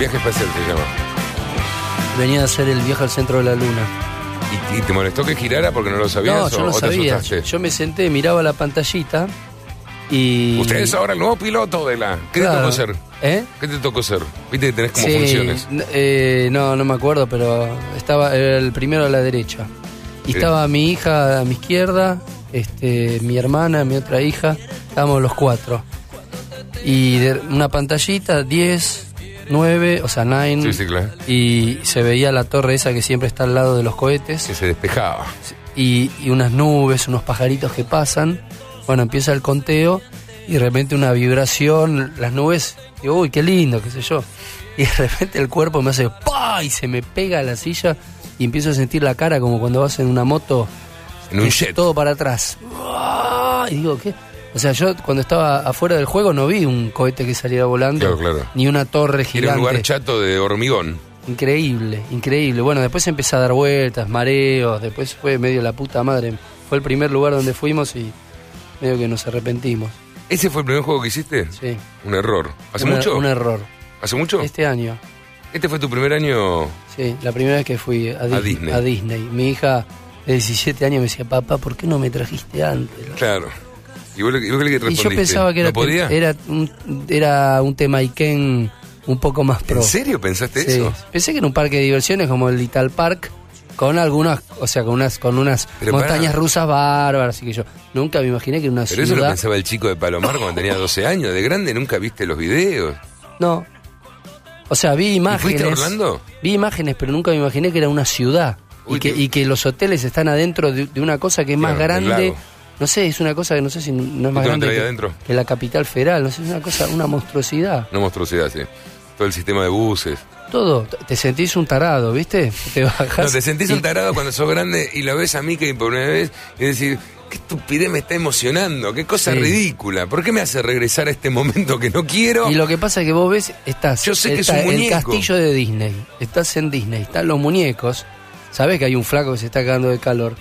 Viaje espacial se llama. Venía a hacer el viaje al centro de la luna. ¿Y, y te molestó que girara porque no lo sabías No, o, yo no o sabía. Yo me senté, miraba la pantallita y. Usted es ahora el nuevo piloto de la... ¿Qué Claro. te tocó ser? ¿Eh? ¿Qué te tocó ser? Viste que tenés como Sí, funciones. eh, no, no me acuerdo, pero estaba era el primero a la derecha. Y estaba mi hija a mi izquierda, este, mi hermana, mi otra hija, estábamos los cuatro. Y de una pantallita, 10, 9, o sea, 9. Sí, sí, claro. Y se veía la torre esa que siempre está al lado de los cohetes. Que se despejaba. y, y unas nubes, unos pajaritos que pasan. Bueno, empieza el conteo y de repente una vibración, las nubes, digo, uy, qué lindo, qué sé yo. Y de repente el cuerpo me hace ¡pa! y se me pega a la silla y empiezo a sentir la cara como cuando vas en una moto, En un jet. todo para atrás. Y digo, ¿qué? O sea, yo cuando estaba afuera del juego no vi un cohete que saliera volando, Claro, claro. ni una torre Era gigante. un lugar chato de hormigón. Increíble, increíble. Bueno, después empecé a dar vueltas, mareos, después fue medio la puta madre. Fue el primer lugar donde fuimos y medio que nos arrepentimos. ¿Ese fue el primer juego que hiciste? Sí. Un error. ¿Hace Un- mucho? Un error. ¿Hace mucho? Este año, Este fue tu primer año. sí, la primera vez que fui a, Dis- Disney. a Disney. Mi hija de 17 años me decía, papá, ¿por qué no me trajiste antes? Claro. ¿Y vos, le- y vos qué le Y respondiste? yo pensaba que era, ¿No podía? era, un, era un tema Iken un poco más pro. ¿En serio pensaste Sí. eso? Pensé que era un parque de diversiones como el Little Park, con algunas, o sea, con unas, con unas Pero montañas rusas bárbaras, así que yo nunca me imaginé que era una Pero eso lo pensaba el chico de Palomar cuando tenía 12 años. De grande nunca viste los videos. No. O sea, vi ¿Y imágenes. fuiste a Orlando? Vi imágenes, pero nunca me imaginé que era una ciudad. Uy, y, que, y que los hoteles están adentro de, de una cosa que es más Claro, grande. No sé, es una cosa que no sé si no es más grande que, adentro? que la capital federal. No sé, es una cosa, una monstruosidad. Una monstruosidad, sí. Todo el sistema de buses. Todo. Te sentís un tarado, ¿viste? Te bajás. No, te sentís y- un tarado cuando sos grande y lo ves a Mickey por primera vez y decir, qué estupidez me está emocionando, qué cosa Sí. ridícula. ¿Por qué me hace regresar a este momento que no quiero? Y lo que pasa es que vos ves, estás Yo sé que es está un el muñeco. castillo de Disney, estás en Disney, están los muñecos, sabés que hay un flaco que se está cagando de calor,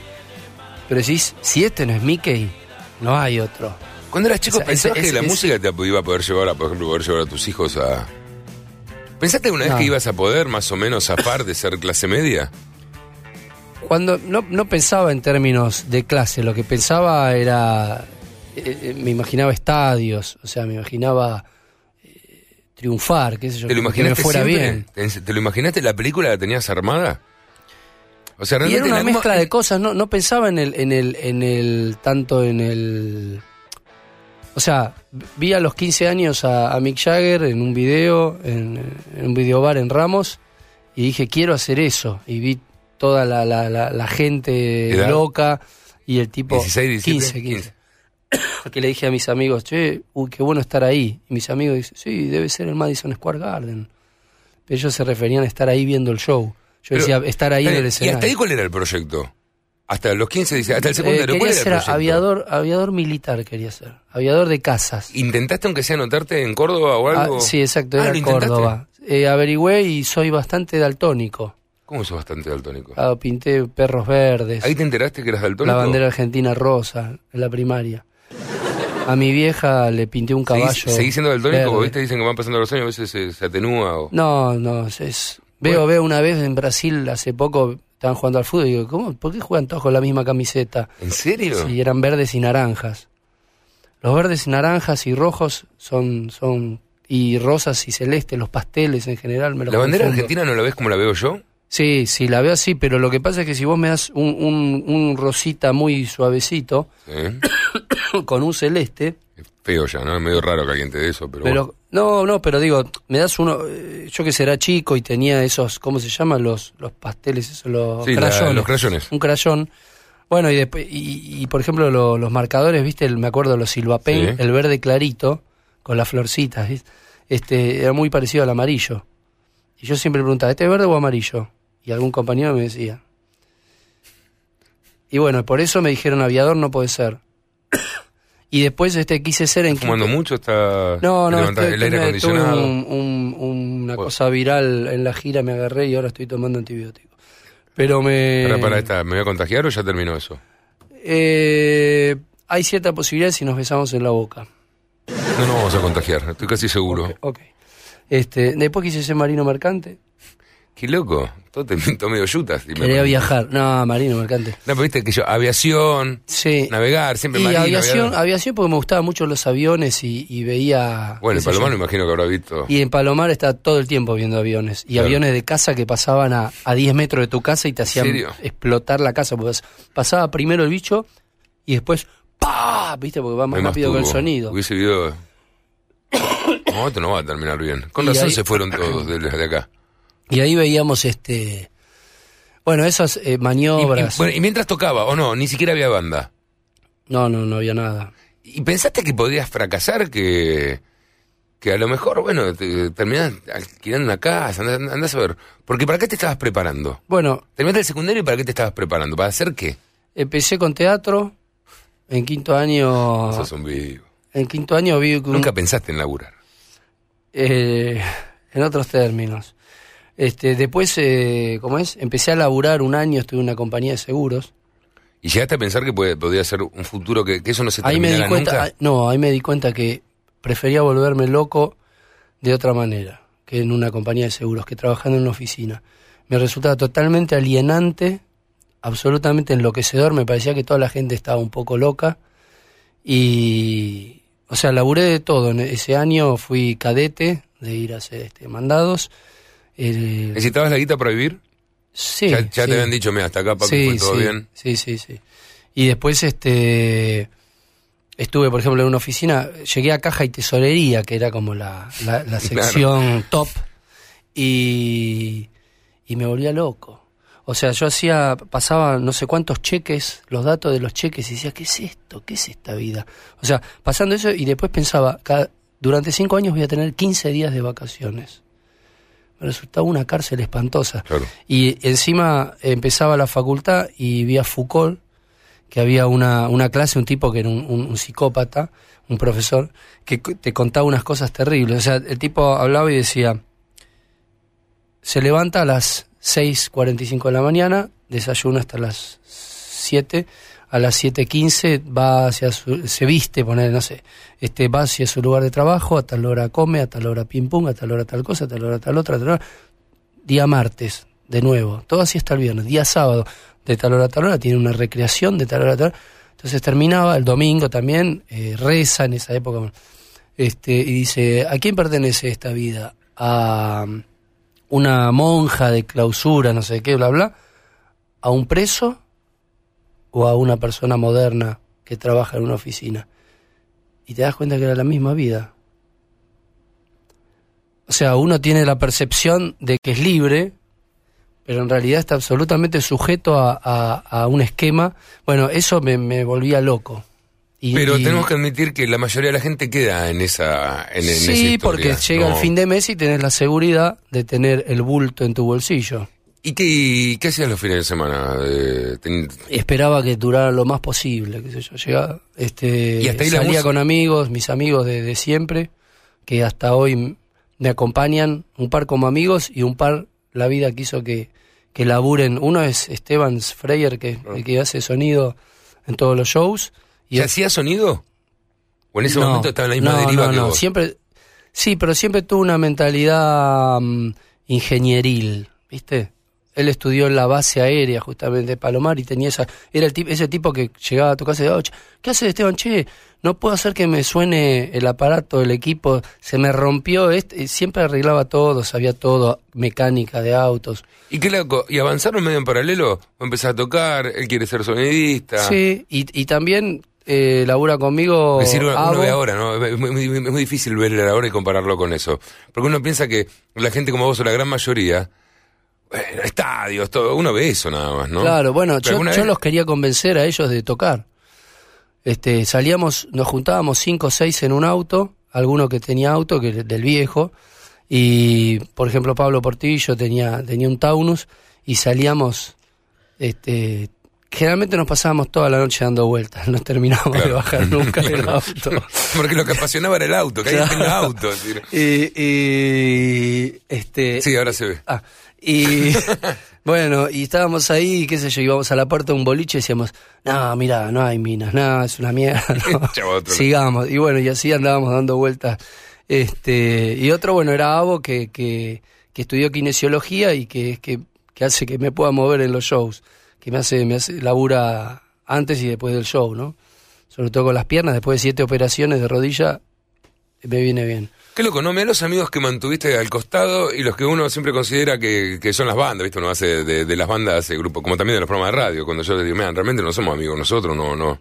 pero decís, si este no es Mickey, no hay otro. Cuando eras chico, Esa- ¿pensabas ese- que la música te iba a poder llevar a, por ejemplo, poder llevar a tus hijos a... ¿Pensaste una vez que ibas a poder más o menos zafar de ser clase media? Cuando no, no pensaba en términos de clase, lo que pensaba era, eh, eh, me imaginaba estadios, o sea, me imaginaba eh, triunfar, qué sé yo, ¿Te lo que me fuera siempre? bien. ¿Te, te lo imaginaste la película la tenías armada? O sea, Y era una la- mezcla de cosas, no, no pensaba en el, en el, en el, tanto en el, o sea, vi a los 15 años a, a Mick Jagger en un video, en, en un videobar en Ramos, y dije, quiero hacer eso, y vi toda la, la, la, la gente ¿Edad? loca, y el tipo, 16, 17, 15, 15. Que le dije a mis amigos, che, uy, qué bueno estar ahí. Y mis amigos dicen, sí, debe ser el Madison Square Garden. Ellos se referían a estar ahí viendo el show. Yo Pero, decía, estar ahí en el ¿Y escenario. hasta ahí cuál era el proyecto? Hasta los 15, dice, hasta el secundario, Eh, ¿cuál quería era el ser aviador, aviador militar, quería ser. Aviador de casas. ¿Intentaste aunque sea anotarte en Córdoba o Ah, algo? sí, exacto, Ah, era ¿lo intentaste? Córdoba. Eh, averigüé y soy bastante daltónico. ¿Cómo sos bastante daltónico? Ah, pinté perros verdes, ¿Ahí te enteraste que eras daltónico? la bandera argentina rosa en la primaria. A mi vieja le pinté un caballo. ¿Seguís, seguís siendo daltónico? ¿viste? dicen que van pasando los años, a veces se, se atenúa o... No, no, es- Veo, veo una vez en Brasil, hace poco, estaban jugando al fútbol y digo, ¿cómo? ¿por qué juegan todos con la misma camiseta? ¿En serio? Sí, eran verdes y naranjas. Los verdes y naranjas y rojos son, son y rosas y celestes, los pasteles en general. Me los ¿La bandera confundo. argentina no la ves como la veo yo? Sí, sí, la veo así, pero lo que pasa es que si vos me das un, un, un rosita muy suavecito Sí. con un celeste, Es feo ya, ¿no? Es medio raro que alguien te dé eso, pero, pero no, no, pero digo, me das uno, eh, yo que será chico y tenía esos, ¿cómo se llaman los los pasteles, esos los Sí, la- crayones? los crayones. Un crayón. Bueno, y después y, y, por ejemplo lo- los marcadores, ¿viste? El- me acuerdo los Silva Pen, Sí. el verde clarito con las florcitas, ¿viste? Este era muy parecido al amarillo. Y yo siempre preguntaba, ¿este es verde o amarillo? Y algún compañero me decía. Y bueno, por eso me dijeron aviador no puede ser. Y después este quise ser en ¿Fumando mucho está no, no, estoy- el aire tuve- acondicionado? tuve un- un- una Bueno. cosa viral en la gira, me agarré y ahora estoy tomando antibióticos. Pero me... Para, para esta, ¿me voy a contagiar o ya terminó eso? Eh, hay cierta posibilidad si nos besamos en la boca. No nos vamos a contagiar, estoy casi seguro. Ok, ok. Este, después quise ser marino mercante. Qué loco. Todo te pintó medio yutas. me Quería viajar. No, marino mercante. No, pero viste que yo, aviación, Sí. navegar, siempre Y marino. aviación, navegar. aviación porque me gustaban mucho los aviones y, y veía... Bueno, sé Palomar me imagino que habrá visto. Y en Palomar está todo el tiempo viendo aviones. Y Claro. aviones de casa que pasaban a, a 10 metros de tu casa y te hacían serio? explotar la casa. Porque pasaba primero el bicho y después ¡pa! ¿Viste? Porque va más rápido que el sonido. Hubiese video. No, esto no va a terminar bien. Con Y razón ahí- se fueron todos de, de acá. Y ahí veíamos este. Bueno, esas eh, Y, y- maniobras. bueno, y mientras tocaba, o no, ni siquiera había banda. No, no, no había nada. ¿Y pensaste que podías fracasar? Que, que a lo mejor, bueno, te, terminás alquilando una casa, andás, andás a ver. Porque ¿para qué te estabas preparando? Bueno, Terminaste el secundario y ¿para qué te estabas preparando? ¿Para hacer qué? empecé con teatro. En quinto año. Sos un vivo. En quinto año vi un- Nunca pensaste en laburar. eh, en otros términos. Este, después, eh, ¿cómo es? Empecé a laburar un año, estuve en una compañía de seguros. ¿Y llegaste a pensar que puede- podía ser un futuro que, que eso no se Ahí me di cuenta, nunca? ah, no, ahí me di cuenta que prefería volverme loco de otra manera que en una compañía de seguros, que trabajando en una oficina. Me resultaba totalmente alienante, absolutamente enloquecedor, me parecía que toda la gente estaba un poco loca y, o sea, laburé de todo. En ese año fui cadete de ir a hacer este, mandados. Eh, ¿Necesitabas la guita para vivir? sí, ya ya sí. te habían dicho, mira, hasta acá, papi, fue todo sí, bien. Sí, sí, sí. Y después este estuve, por ejemplo, en una oficina, llegué a caja y tesorería, que era como la, la, la sección top, y, y me volvía loco. O sea, yo hacía, pasaba no sé cuántos cheques, los datos de los cheques, y decía, ¿qué es esto? ¿Qué es esta vida? O sea, pasando eso, y después pensaba, cada- durante cinco años voy a tener 15 días de vacaciones. Resultaba una cárcel espantosa. Claro. Y encima empezaba la facultad y vi a Foucault, que había una, una clase, un tipo que era un, un- un psicópata, un profesor, que te contaba unas cosas terribles. O sea, el tipo hablaba y decía, se levanta a las 6.45 de la mañana, desayuna hasta las 7, a las 7.15 va hacia su, se viste, poner, no sé, este, va hacia su lugar de trabajo, a tal hora come, a tal hora pim a tal hora tal cosa, a tal hora tal otra, a tal hora. Día martes, de nuevo, todo así hasta el viernes, día sábado, de tal hora a tal hora, tiene una recreación de tal hora a tal hora. Entonces terminaba el domingo también, eh, reza en esa época. Este, y dice, ¿a quién pertenece esta vida? A um, una monja de clausura, no sé qué, bla, bla, a un preso o a una persona moderna que trabaja en una oficina. Y te das cuenta que era la misma vida. O sea, uno tiene la percepción de que es libre, pero en realidad está absolutamente sujeto a, a- a un esquema. Bueno, eso me, me volvía loco. Y- Pero y- tenemos que admitir que la mayoría de la gente queda en esa en, en esa Sí, porque llega ¿no? el fin de mes y tenés la seguridad de tener el bulto en tu bolsillo. ¿Y qué, qué hacías los fines de semana? Eh, ten- Esperaba que durara lo más posible, qué sé yo. Llegaba, este, Y hasta ahí salía con amigos, mis amigos de, de siempre, que hasta hoy me acompañan, un par como amigos y un par la vida quiso que, que laburen. Uno es Esteban Freyer, que, el que hace sonido en todos los shows. ¿Y hacías sonido? ¿O en ese No, momento estaba en la misma no, deriva no, que no, vos? Siempre, sí, pero siempre tuvo una mentalidad mm, ingenieril, ¿viste? Él estudió en la base aérea justamente de Palomar y tenía esa, era el ese tipo que llegaba a tu casa y decía, "Oh, ¿qué haces Esteban? Che, no puedo hacer que me suene el aparato, el equipo, se me rompió, este, y siempre arreglaba todo, sabía todo, mecánica de autos. ¿Y qué loco? ¿Y avanzaron medio en paralelo? ¿O empezar a tocar? ¿Él quiere ser sonidista? Sí, y, y también eh, labura conmigo. Es decir, uno, ve ahora, ¿no? Es muy, muy- muy difícil ver ahora y compararlo con eso. Porque uno piensa que la gente como vos, o la gran mayoría, bueno, estadios, todo, uno ve eso nada más, ¿no? Claro, bueno, yo, yo los quería convencer a ellos de tocar. Este, salíamos, nos juntábamos cinco o seis en un auto, alguno que tenía auto, que del viejo, y por ejemplo Pablo Portillo tenía, tenía un Taunus, y salíamos, este, generalmente nos pasábamos toda la noche dando vueltas, no terminábamos de bajar nunca del auto. Porque lo que apasionaba era el auto, que Claro. tenga auto. y, este, Sí, ahora se ve. Ah, y bueno, y estábamos ahí, qué sé yo, íbamos a la puerta de un boliche y decíamos, no, mira, no hay minas, no, es una mierda. no, sigamos. Y bueno, y así andábamos dando vueltas Este, y otro, bueno, era Avo, que, que, que estudió kinesiología y que, que, que hace que me pueda mover en los shows. Que me hace, me hace, labura antes y después del show, ¿no? Sobre todo con las piernas, después de siete operaciones de rodilla, me viene bien. Qué loco, ¿no? Mira los amigos que mantuviste al costado y los que uno siempre considera que, que son las bandas, ¿viste? Uno hace de, de las bandas, hace grupo, como también de los programas de radio. Cuando yo les digo, mira, realmente no somos amigos nosotros, no, no.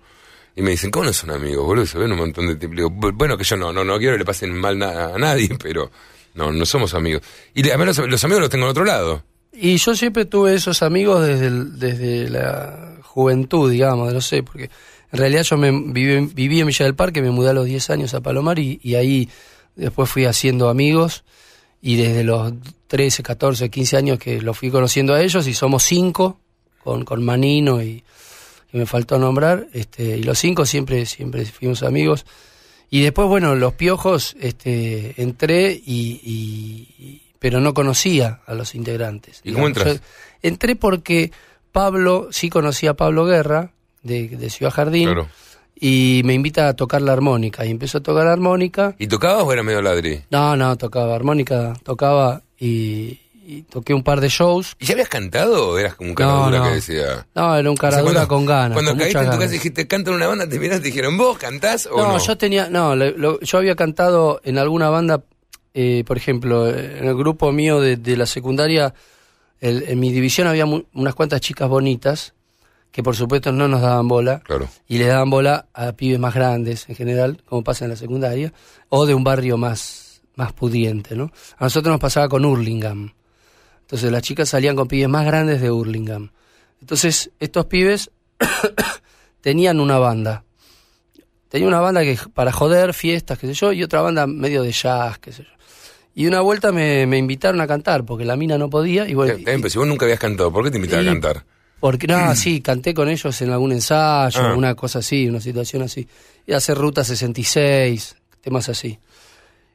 Y me dicen, ¿cómo no son amigos, boludo? Se ven un montón de "Bu- bueno, que yo no, no, no quiero que le pasen mal na- a nadie, pero no, no somos amigos. Y además los, amigos los tengo al otro lado. Y yo siempre tuve esos amigos desde, desde la juventud, digamos, no sé, porque en realidad yo me viví, viví en Villa del Parque, me mudé a los 10 años a Palomar y, y ahí después fui haciendo amigos y desde los 13, 14, 15 años que los fui conociendo a ellos y somos cinco con, con Manino y que me faltó nombrar, este, y los cinco siempre, siempre fuimos amigos. Y después, bueno, los piojos, este, entré y, y- pero no conocía a los integrantes. ¿Y cómo entras? Yo entré porque Pablo, sí conocía a Pablo Guerra, de, de Ciudad Jardín, Claro. Y me invita a tocar la armónica. Y empezó a tocar la armónica. ¿Y tocabas o era medio ladri? No, no, tocaba armónica, tocaba y, y toqué un par de shows. ¿Y ya habías cantado o eras como un cara No, que decía? No, era un O sea, caradura cuando- con ganas. Cuando con caíste en tu casa y dijiste, canta en una banda, te miraste y te dijeron, ¿vos cantás o no? No, yo tenía, no, lo- lo- yo había cantado en alguna banda, eh, por ejemplo, en el grupo mío de, de la secundaria, el- en mi división había mu- unas cuantas chicas bonitas, que por supuesto no nos daban bola, Claro. y le daban bola a pibes más grandes en general, como pasa en la secundaria, o de un barrio más, más pudiente, ¿no? A nosotros nos pasaba con Hurlingham. Entonces las chicas salían con pibes más grandes de Hurlingham. Entonces estos pibes tenían una banda. Tenía una banda que para joder, fiestas, qué sé yo, y otra banda medio de jazz, qué sé yo. Y una vuelta me, me invitaron a cantar, porque la mina no podía, y bueno, pero si vos nunca habías cantado, ¿por qué te invitaba y- a cantar? Porque, no, sí, canté con ellos en algún ensayo, Ah. una cosa así, una situación así. Y hacer Ruta 66, temas así.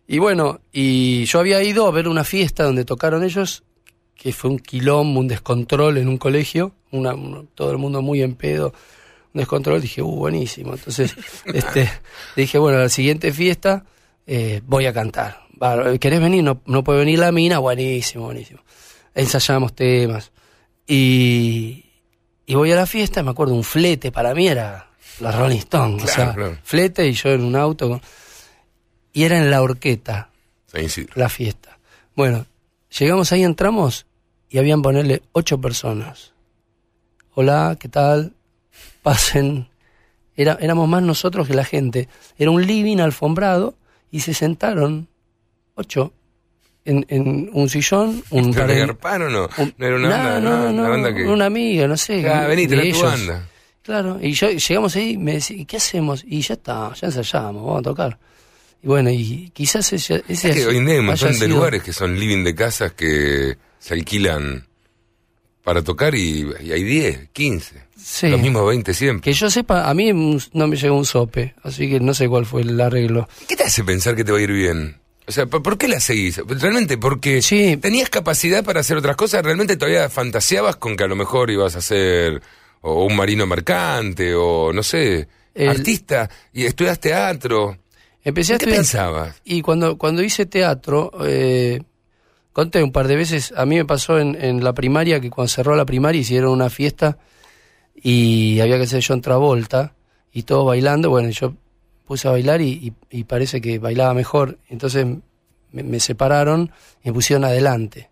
Y bueno, y yo había ido a ver una fiesta donde tocaron ellos, que fue un quilombo, un descontrol en un colegio, una, un- todo el mundo muy en pedo, un descontrol, dije, uh, buenísimo. Entonces, este, dije, bueno, a la siguiente fiesta eh, voy a cantar. ¿Querés venir? No, no puede venir la mina, buenísimo, buenísimo. Ensayamos temas. Y, y voy a la fiesta, me acuerdo, un flete, para mí era la Rolling Stone, o sea, claro. flete y yo en un auto. con- y era en la horqueta la fiesta. Bueno, llegamos ahí, entramos y habían ponerle ocho personas. Hola, ¿qué tal? Pasen. Era, éramos más nosotros que la gente. Era un living alfombrado y se sentaron ocho en, en un sillón, un ¿Pero par de- o no? un- No era una banda, no, no, no, una banda que... una amiga, no sé. Ah, vení, de trae tu ellos. banda. Claro, y yo llegamos ahí y me decía, ¿y qué hacemos? Y ya está, ya ensayamos, vamos a tocar. Y bueno, y quizás ese, ese Es que hoy en día hay un montón de lugares que son living de casas que se alquilan para tocar y, y hay 10, 15. Sí. Los mismos 20 siempre. Que yo sepa, a mí no me llegó un sope, así que no sé cuál fue el arreglo. ¿Qué te hace pensar que te va a ir bien? O sea, ¿por, qué la seguís? Realmente, porque Sí. tenías capacidad para hacer otras cosas, realmente todavía fantaseabas con que a lo mejor ibas a ser o un marino mercante o no sé, El- artista y estudias teatro. Empecé a ¿Qué estudiar pensabas? y cuando, cuando hice teatro, eh, conté un par de veces, a mí me pasó en, en la primaria que cuando cerró la primaria hicieron una fiesta y había que hacer John Travolta y todos bailando, bueno, yo puse a bailar y, y- parece que bailaba mejor, entonces me, separaron y me pusieron adelante.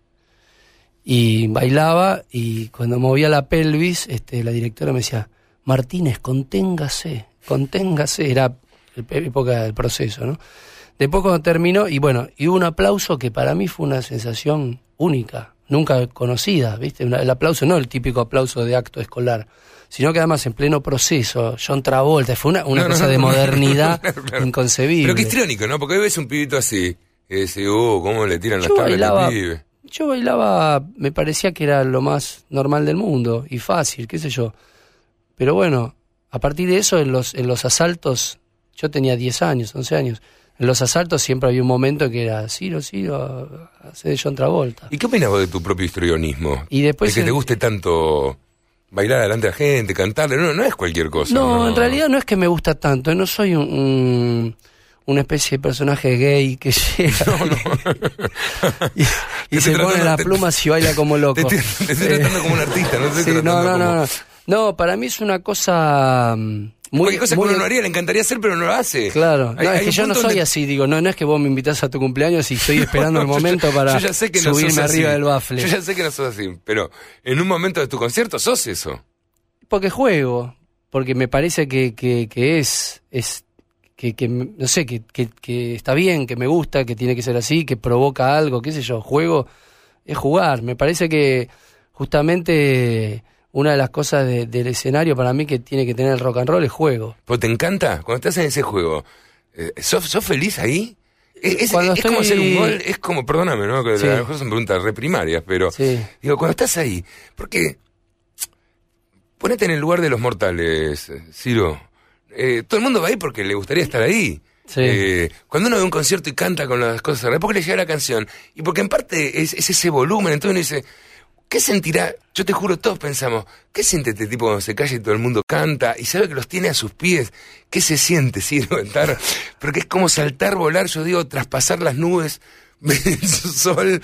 Y bailaba y cuando movía la pelvis, este, la directora me decía, Martínez, conténgase, conténgase, era el- época del proceso, ¿no? Después cuando terminó, y bueno, y hubo un aplauso que para mí fue una sensación única, nunca conocida, ¿viste? El aplauso, no el típico aplauso de acto escolar, sino que además en pleno proceso, John Travolta, fue una, una No, cosa no, de modernidad claro, inconcebible. Pero que histriónico, ¿no? Porque hoy ves un pibito así y decís, uh, cómo le tiran las yo tablas bailaba, pibe. yo bailaba, me parecía que era lo más normal del mundo y fácil, qué sé yo. Pero bueno, a partir de eso, en los, en los asaltos, yo tenía 10 años, 11 años, en los asaltos siempre había un momento que era, Ciro, Ciro, hace de John Travolta. ¿Y qué opinas vos de tu propio histrionismo? Y después de que te guste tanto bailar delante de la gente, cantarle, no, no es cualquier cosa. No, en realidad no es que me gusta tanto, no soy un, un, una especie de personaje gay que llega y, y se pone las plumas y baila como loco. Te estoy, te estoy tratando como un artista, no te estoy Sí, no, tratando no, como... no, no. No, para mí es una cosa mm, muy... Cualquier cosa muy- que uno no haría, le encantaría hacer, pero no lo hace. Claro, Hay- no, es que yo no soy donde- así, digo, no, no es que vos me invitás a tu cumpleaños y estoy esperando el Yo ya- momento para yo ya sé que no subirme así. arriba del bafle. Yo ya sé que no sos así, pero en un momento de tu concierto sos eso. Porque juego, porque me parece que, que, que es, es que, que, no sé, que, que, que está bien, que me gusta, que tiene que ser así, que provoca algo, qué sé yo, juego es jugar. Me parece que justamente una de las cosas de- del escenario para mí que tiene que tener el rock and roll es juego. ¿Pues te encanta? Cuando estás en ese juego, eh, ¿sos, sos feliz ahí? Es, es- como hacer un gol, es como, perdóname, ¿no? Que Sí. a lo mejor son preguntas reprimarias, pero Sí. digo, cuando estás ahí, porque ponete en el lugar de los mortales, eh, Ciro. Eh, todo el mundo va ahí porque le gustaría estar ahí. Sí. Eh, cuando uno ve un concierto y canta con las cosas, es porque le llega la canción. Y porque en parte es, es ese volumen, entonces uno dice, ¿qué sentirá? Yo te juro, todos pensamos, ¿qué siente este tipo cuando se calla y todo el mundo canta? Y sabe que los tiene a sus pies. ¿Qué se siente, Ciro? Estar, porque es como saltar, volar, yo digo, traspasar las nubes, ver el sol.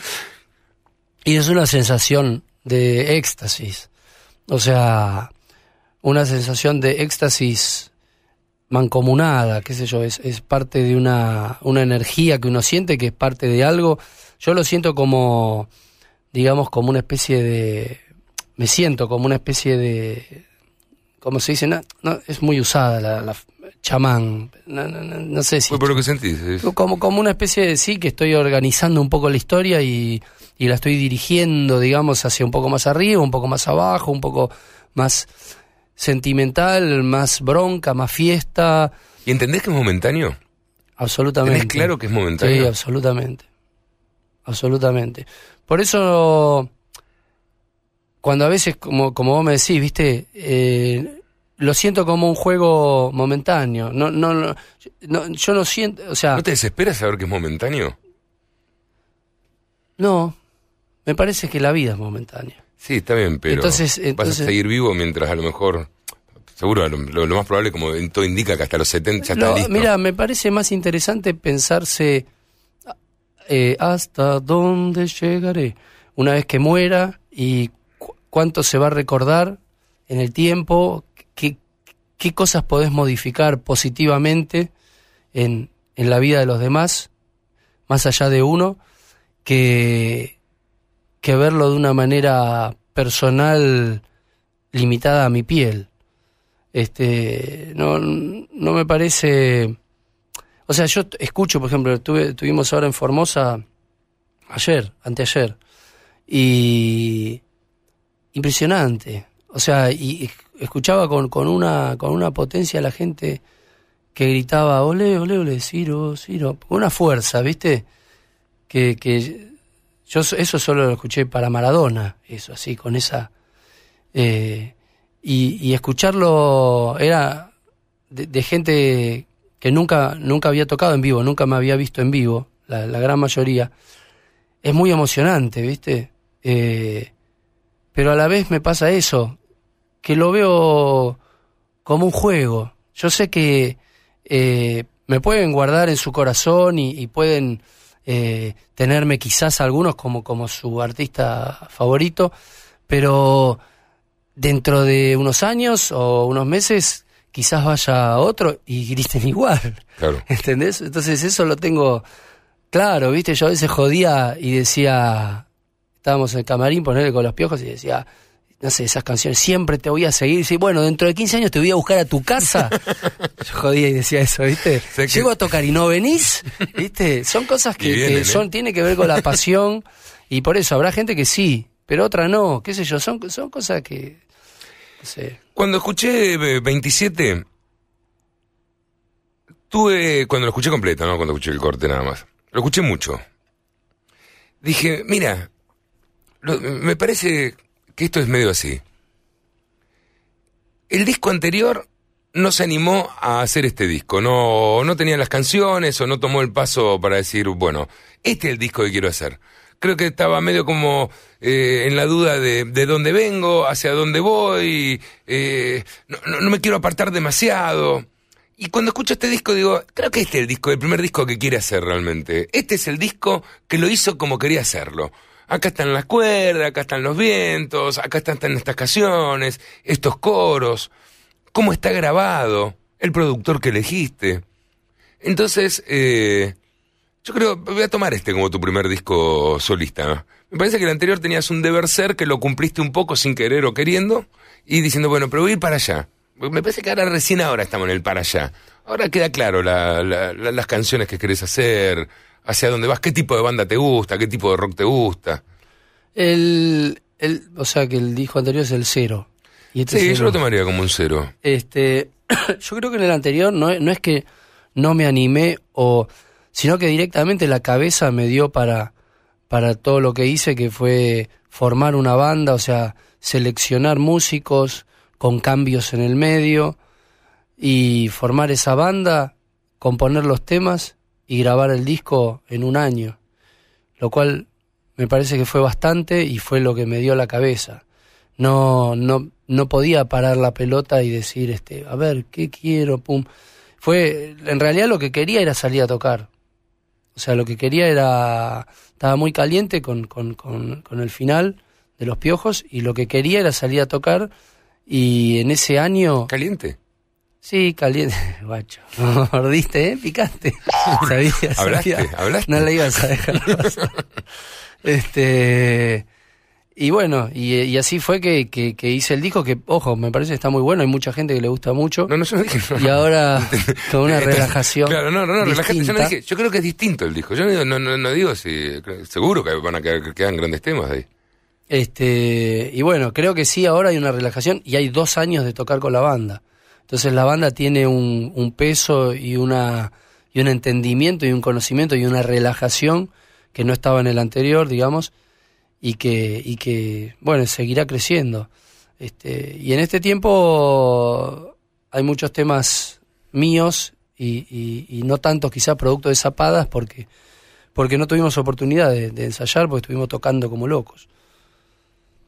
Y es una sensación de éxtasis. O sea, una sensación de éxtasis mancomunada, qué sé yo, es, es parte de una, una energía que uno siente, que es parte de algo. Yo lo siento como, digamos, como una especie de... Me siento como una especie de... ¿Cómo se dice? No, no, es muy usada la, la chamán. No, no, no, no sé si... Por lo que sentís. es- Como, como una especie de sí, que estoy organizando un poco la historia y, y la estoy dirigiendo, digamos, hacia un poco más arriba, un poco más abajo, un poco más sentimental, más bronca, más fiesta. ¿Y entendés que es momentáneo? Absolutamente. ¿Tenés claro que es Sí, momentáneo? absolutamente. Absolutamente. Por eso, cuando a veces, como, como vos me decís, viste, Eh, lo siento como un juego momentáneo. No, no, no, no, yo no siento, o sea, ¿No te desesperas saber que es momentáneo? no, me parece que la vida es momentánea. Sí, está bien, pero Entonces- vas entonces- a seguir vivo mientras a lo mejor, seguro, lo, lo- lo más probable, como todo indica, que hasta los 70 ya está listo. Mira, me parece más interesante pensarse eh, hasta dónde llegaré una vez que muera y cu- cuánto se va a recordar en el tiempo, qué, qué cosas podés modificar positivamente en, en la vida de los demás, más allá de uno, que, que verlo de una manera personal limitada a mi piel. Este, no, no me parece. O sea, yo escucho, por ejemplo, tuve, tuvimos ahora en Formosa ayer, anteayer, y impresionante. O sea, y, escuchaba con, con una con una potencia la gente que gritaba, ole, ole, ole, Ciro, Ciro, una fuerza, ¿viste? Que, que yo so- eso solo lo escuché para Maradona, eso así, con esa... eh, y, y escucharlo era de gente nunca, nunca había tocado en vivo, nunca me había visto en vivo, la, la gran mayoría, es muy emocionante, ¿viste? Eh, pero a la vez me pasa eso, que lo veo como un juego. Yo sé que eh, me pueden guardar en su corazón y, y pueden eh, tenerme quizás algunos como, como su artista favorito, pero dentro de unos años o unos meses quizás vaya otro y griten igual. Claro. ¿Entendés? Entonces eso lo tengo claro, ¿viste? Yo a veces jodía y decía, estábamos en el camarín, ponerle con los piojos y decía, no sé, esas canciones, siempre te voy a seguir. Y bueno, dentro de 15 años te voy a buscar a tu casa. Yo jodía y decía eso, ¿viste? Sé que- Llego a tocar y no venís, ¿viste? Son cosas que, que ¿eh? son, tiene que ver con la pasión y por eso habrá gente que sí, pero otra no, qué sé yo, son, son cosas que, Cuando escuché eh, 27, tuve, cuando lo escuché completo, ¿no? Cuando escuché el corte nada más. Lo escuché mucho. Dije, mira, lo- me parece que esto es medio así. El disco anterior no se animó a hacer este disco, no, no tenía las canciones o no tomó el paso para decir, bueno, este es el disco que quiero hacer. Creo que estaba medio como eh, en la duda de, de dónde vengo, hacia dónde voy, eh, no, me quiero apartar demasiado. Y cuando escucho este disco digo, creo que este es el disco, el primer disco que quiere hacer realmente. Este es el disco que lo hizo como quería hacerlo. Acá están las cuerdas, acá están los vientos, acá están, están estas canciones, estos coros, cómo está grabado, el productor que elegiste. Entonces, eh, yo creo, voy a tomar este como tu primer disco solista. Me parece que el anterior tenías un deber ser que lo cumpliste un poco sin querer o queriendo y diciendo, bueno, pero voy a ir para allá. Me parece que ahora recién ahora estamos en el para allá. Ahora queda claro la, la- la- las canciones que querés hacer, hacia dónde vas, qué tipo de banda te gusta, qué tipo de rock te gusta. El, el, o sea que el disco anterior es el cero. Y este Sí, yo lo tomaría como un cero. Este, yo creo que en el anterior no, no es que no me animé o, sino que directamente la cabeza me dio para, para todo lo que hice, que fue formar una banda, o sea, seleccionar músicos con cambios en el medio y formar esa banda, componer los temas y grabar el disco en un año, lo cual me parece que fue bastante y fue lo que me dio la cabeza no, no, no podía parar la pelota y decir, este, a ver, ¿qué quiero? Pum. Fue, en realidad lo que quería era salir a tocar. O sea, lo que quería era, estaba muy caliente con, con, con, con el final de los piojos y lo que quería era salir a tocar y en ese año, ¿Caliente? sí, caliente, guacho, mordiste, ¿eh? Picante. Sabía, ¿Hablaste? sabía. ¿Hablaste? No la ibas a dejar pasar. Este. Y bueno, y, y así fue que, que, que hice el disco, que, ojo, me parece que está muy bueno, hay mucha gente que le gusta mucho. No, no, yo no dije no. Y ahora, con una relajación. Claro, no, no, no, relajate. Yo no dije, yo creo que es distinto el disco. Yo no, digo- no, no, no digo si, seguro que van a quedar, que quedan grandes temas de ahí. Este, y bueno, creo que sí, ahora hay una relajación y hay dos años de tocar con la banda. Entonces la banda tiene un, un peso y una y un entendimiento y un conocimiento y una relajación que no estaba en el anterior, digamos, y que, y que bueno, seguirá creciendo. Este, y en este tiempo hay muchos temas míos y, y- y no tantos quizá producto de zapadas porque, porque no tuvimos oportunidad de, de ensayar porque estuvimos tocando como locos.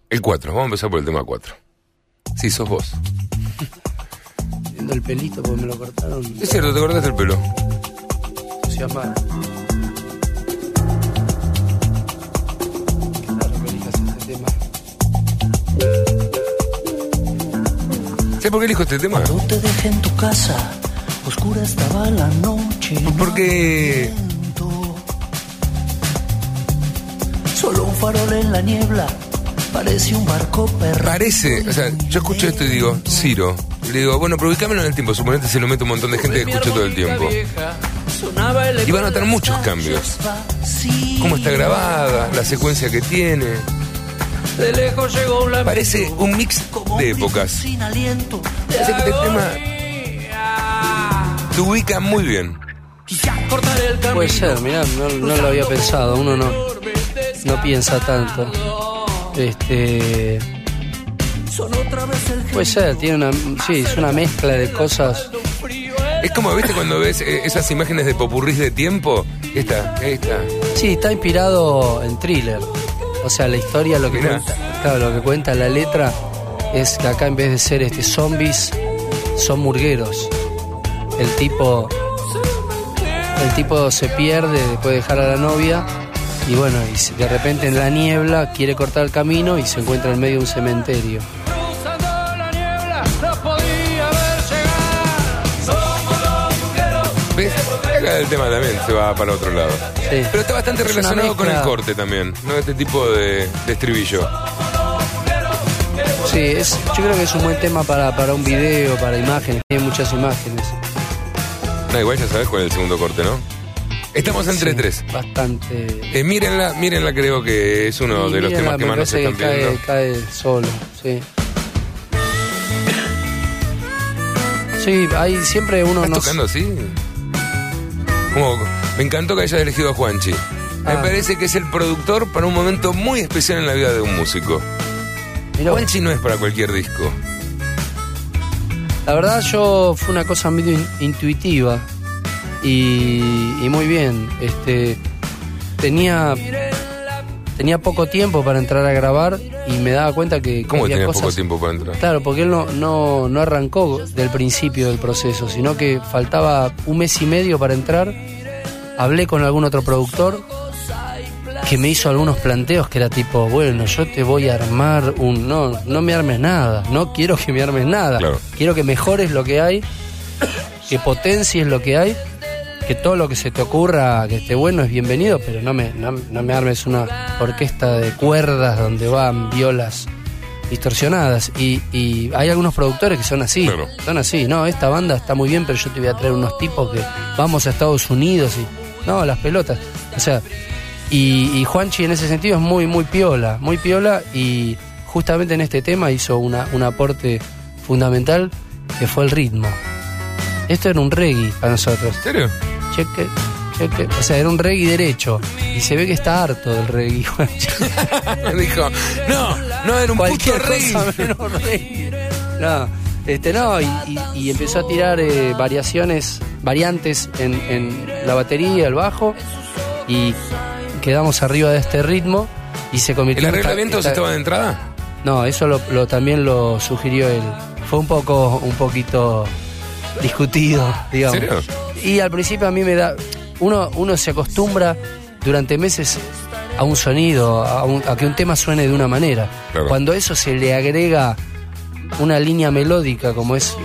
El 4, vamos a empezar por el tema 4. Sí, sos vos. Viendo el pelito porque me lo cortaron Es cierto, te cortaste el pelo. entusiasmado. ¿Sabes por qué elijo este tema? Cuando te dejé en tu casa, oscura estaba la noche. no Porque. Solo un farol en la niebla, parece un barco perro. parece, o sea, yo escucho esto y digo, Ciro. Y le digo, bueno, pero ubicámelo en el tiempo. Suponete se lo mete un montón de gente que escucha todo el tiempo. Y van a notar muchos cambios. Cómo está grabada, la secuencia que tiene. De lejos llegó un Parece un mix de épocas. Sin aliento. Parece que este tema te ubica muy bien. Puede ser, mirá, no, no lo había pensado. Uno no, no piensa tanto. Este. Puede ser, tiene una. Sí, es una mezcla de cosas. Es como, ¿viste cuando ves eh, esas imágenes de popurrís de tiempo? Esta, esta. Sí, está inspirado en thriller. O sea, la historia, lo que Mirá. cuenta, claro, lo que cuenta la letra es que acá en vez de ser este zombies, son murgueros. El tipo, el tipo se pierde después de dejar a la novia y bueno, y de repente en la niebla quiere cortar el camino y se encuentra en medio de un cementerio. Acá el tema también se va para otro lado. Sí. Pero está bastante Es relacionado con el corte también, ¿no? Este tipo de, de estribillo. Sí, es, yo creo que es un buen tema para, para un video, para imágenes, tiene muchas imágenes. No, igual ya sabes cuál es el segundo corte, ¿no? Estamos entre Sí, tres. Bastante. Eh, mírenla, mírenla, creo que es uno Sí, de los mírenla, temas que más nos están que cae, viendo. cae solo, sí. Sí, hay siempre uno ¿Estás no tocando así? Como, me encantó que hayas elegido a Juanchi. Me Ah. parece que es el productor para un momento muy especial en la vida de un músico. Mirá, Juanchi no es para cualquier disco. La verdad yo fue una cosa medio in- intuitiva y, y muy bien. Este tenía tenía poco tiempo para entrar a grabar y me daba cuenta que, que ¿Cómo había tenía cosas- poco tiempo para entrar? Claro, porque él no, no, no arrancó del principio del proceso, sino que faltaba un mes y medio para entrar. Hablé con algún otro productor que me hizo algunos planteos que era tipo, bueno, yo te voy a armar un... No, no me armes nada, no quiero que me armes nada. Claro. Quiero que mejores lo que hay, que potencies lo que hay, que todo lo que se te ocurra que esté bueno es bienvenido, pero no me, no, no me armes una orquesta de cuerdas donde van violas distorsionadas. Y, y hay algunos productores que son así, Claro. son así, no, esta banda está muy bien, pero yo te voy a traer unos tipos que vamos a Estados Unidos y... No, las pelotas. O sea, y, y Juanchi en ese sentido es muy, muy piola, muy piola y justamente en este tema hizo una, un aporte fundamental que fue el ritmo. Esto era un reggae para nosotros. ¿En serio? Cheque, cheque. O sea, era un reggae derecho. Y se ve que está harto del reggae. Dijo, no, no era un Cualquier puto rey. cosa menos reggae. No, este no, y, y- y empezó a tirar eh, variaciones, variantes en, en la batería, el bajo, y quedamos arriba de este ritmo y se convirtió ¿El arreglamiento esta- estaba de entrada? No, eso lo, lo- también lo sugirió él. Fue un poco, un poquito discutido, digamos. ¿En serio? Y al principio a mí me da. Uno, uno se acostumbra durante meses a un sonido, a, un- a que un tema suene de una manera. Claro. Cuando eso se le agrega una línea melódica como es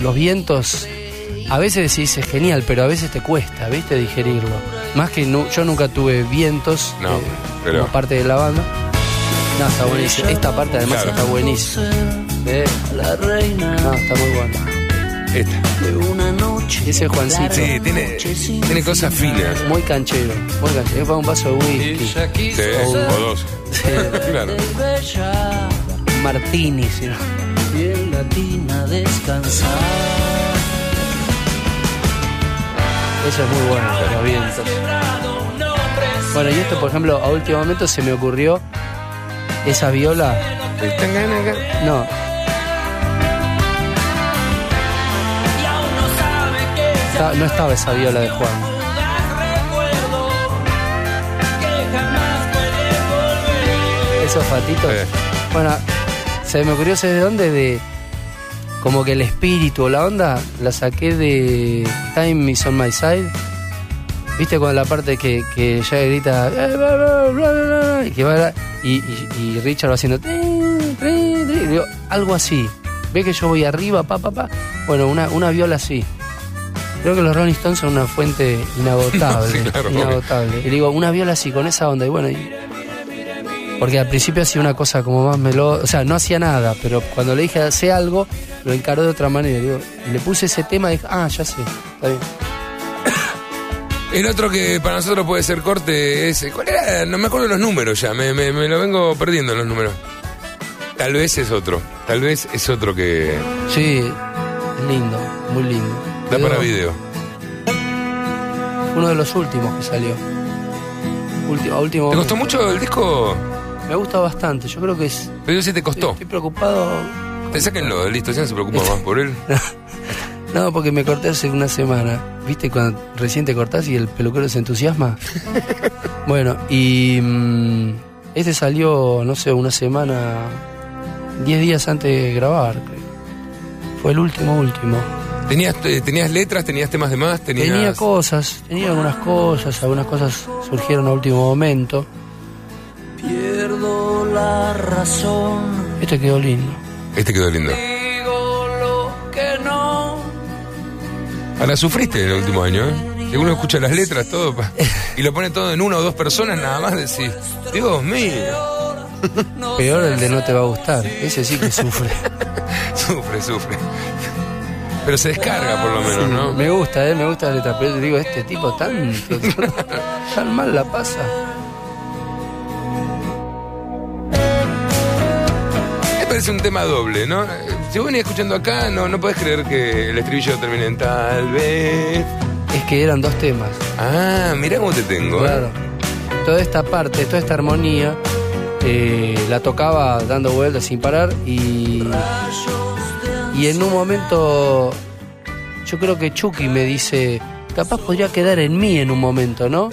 los vientos, a veces decís es genial, pero a veces te cuesta, ¿viste? Digerirlo. Más que nu- yo nunca tuve vientos No, eh, pero- como parte de la banda. No, está buenísimo. Esta parte además Claro. está buenísima. Eh, La reina No, está muy buena. Esta. Noche. Ese es Juancito. Sí, tiene, tiene cosas finas. Muy canchero, muy canchero. Es para un vaso de whisky. Sí, o dos. claro. Martini, si no. piel latina descansar. Eso es muy bueno, los vientos. Bueno, y esto, por ejemplo, a último momento se me ocurrió esa viola. No. Está- no estaba esa viola de Juan. Esos fatitos. Sí. Bueno, se me ocurrió, ¿sabes de dónde? De. Como que el espíritu o la onda la saqué de Time is on my side. ¿Viste cuando la parte que, que ella grita "Eh, bla, bla, bla, bla, bla", y que va y, y- y Richard va haciendo algo así. Ve que yo voy arriba, pa, pa, pa. Bueno, una, una viola así. Creo que los Rolling Stones son una fuente inagotable. Sí, claro, inagotable. Y digo, una viola así, con esa onda. Y bueno, y- porque al principio hacía una cosa como más melódica, o sea, no hacía nada, pero cuando le dije hace algo, lo encaró de otra manera. Digo, y le puse ese tema y dije, ah, ya sé, está bien. El otro que para nosotros puede ser corte es. ¿Cuál era? No me acuerdo los números ya, me, me- me lo vengo perdiendo los números. Tal vez es otro, tal vez es otro que Sí, es lindo, muy lindo. Da para video. Uno de los últimos que salió. Último, último ¿Te costó momento. mucho el disco? Me gusta bastante, yo creo que es. Pero sí te costó. Estoy preocupado. Te sáquenlo, listo, ya no se preocupa más por él. No, porque me corté hace una semana. ¿Viste cuando recién te cortás y el peluquero se entusiasma? bueno, y mm, este salió, no sé, una semana, 10 días antes de grabar. creo. Fue el último, último. ¿Tenías, eh, ¿Tenías letras, tenías temas de más? Tenías... Tenía cosas, tenía algunas cosas, algunas cosas surgieron a último momento. Pierdo la razón. Este quedó lindo. Este quedó lindo. Digo lo que no. Ahora sufriste en el último año, ¿eh? Si uno escucha las letras, todo, y lo pone todo en una o dos personas, nada más decís, Dios mío, Peor el de no te va a gustar. Ese sí que sufre. sufre, sufre. Pero se descarga por lo menos, ¿no? Me gusta, eh, me gusta la letra, pero digo, este tipo tan, tan mal la pasa. Me parece un tema doble, ¿no? Si vos venís escuchando acá, no, no podés creer que el estribillo termine en tal vez. Es que eran dos temas. Ah, mirá cómo te tengo, ¿eh? Claro. Toda esta parte, toda esta armonía, eh, la tocaba dando vueltas sin parar y, y en un momento yo creo que Chucky me dice, capaz podría quedar en mí en un momento, ¿no?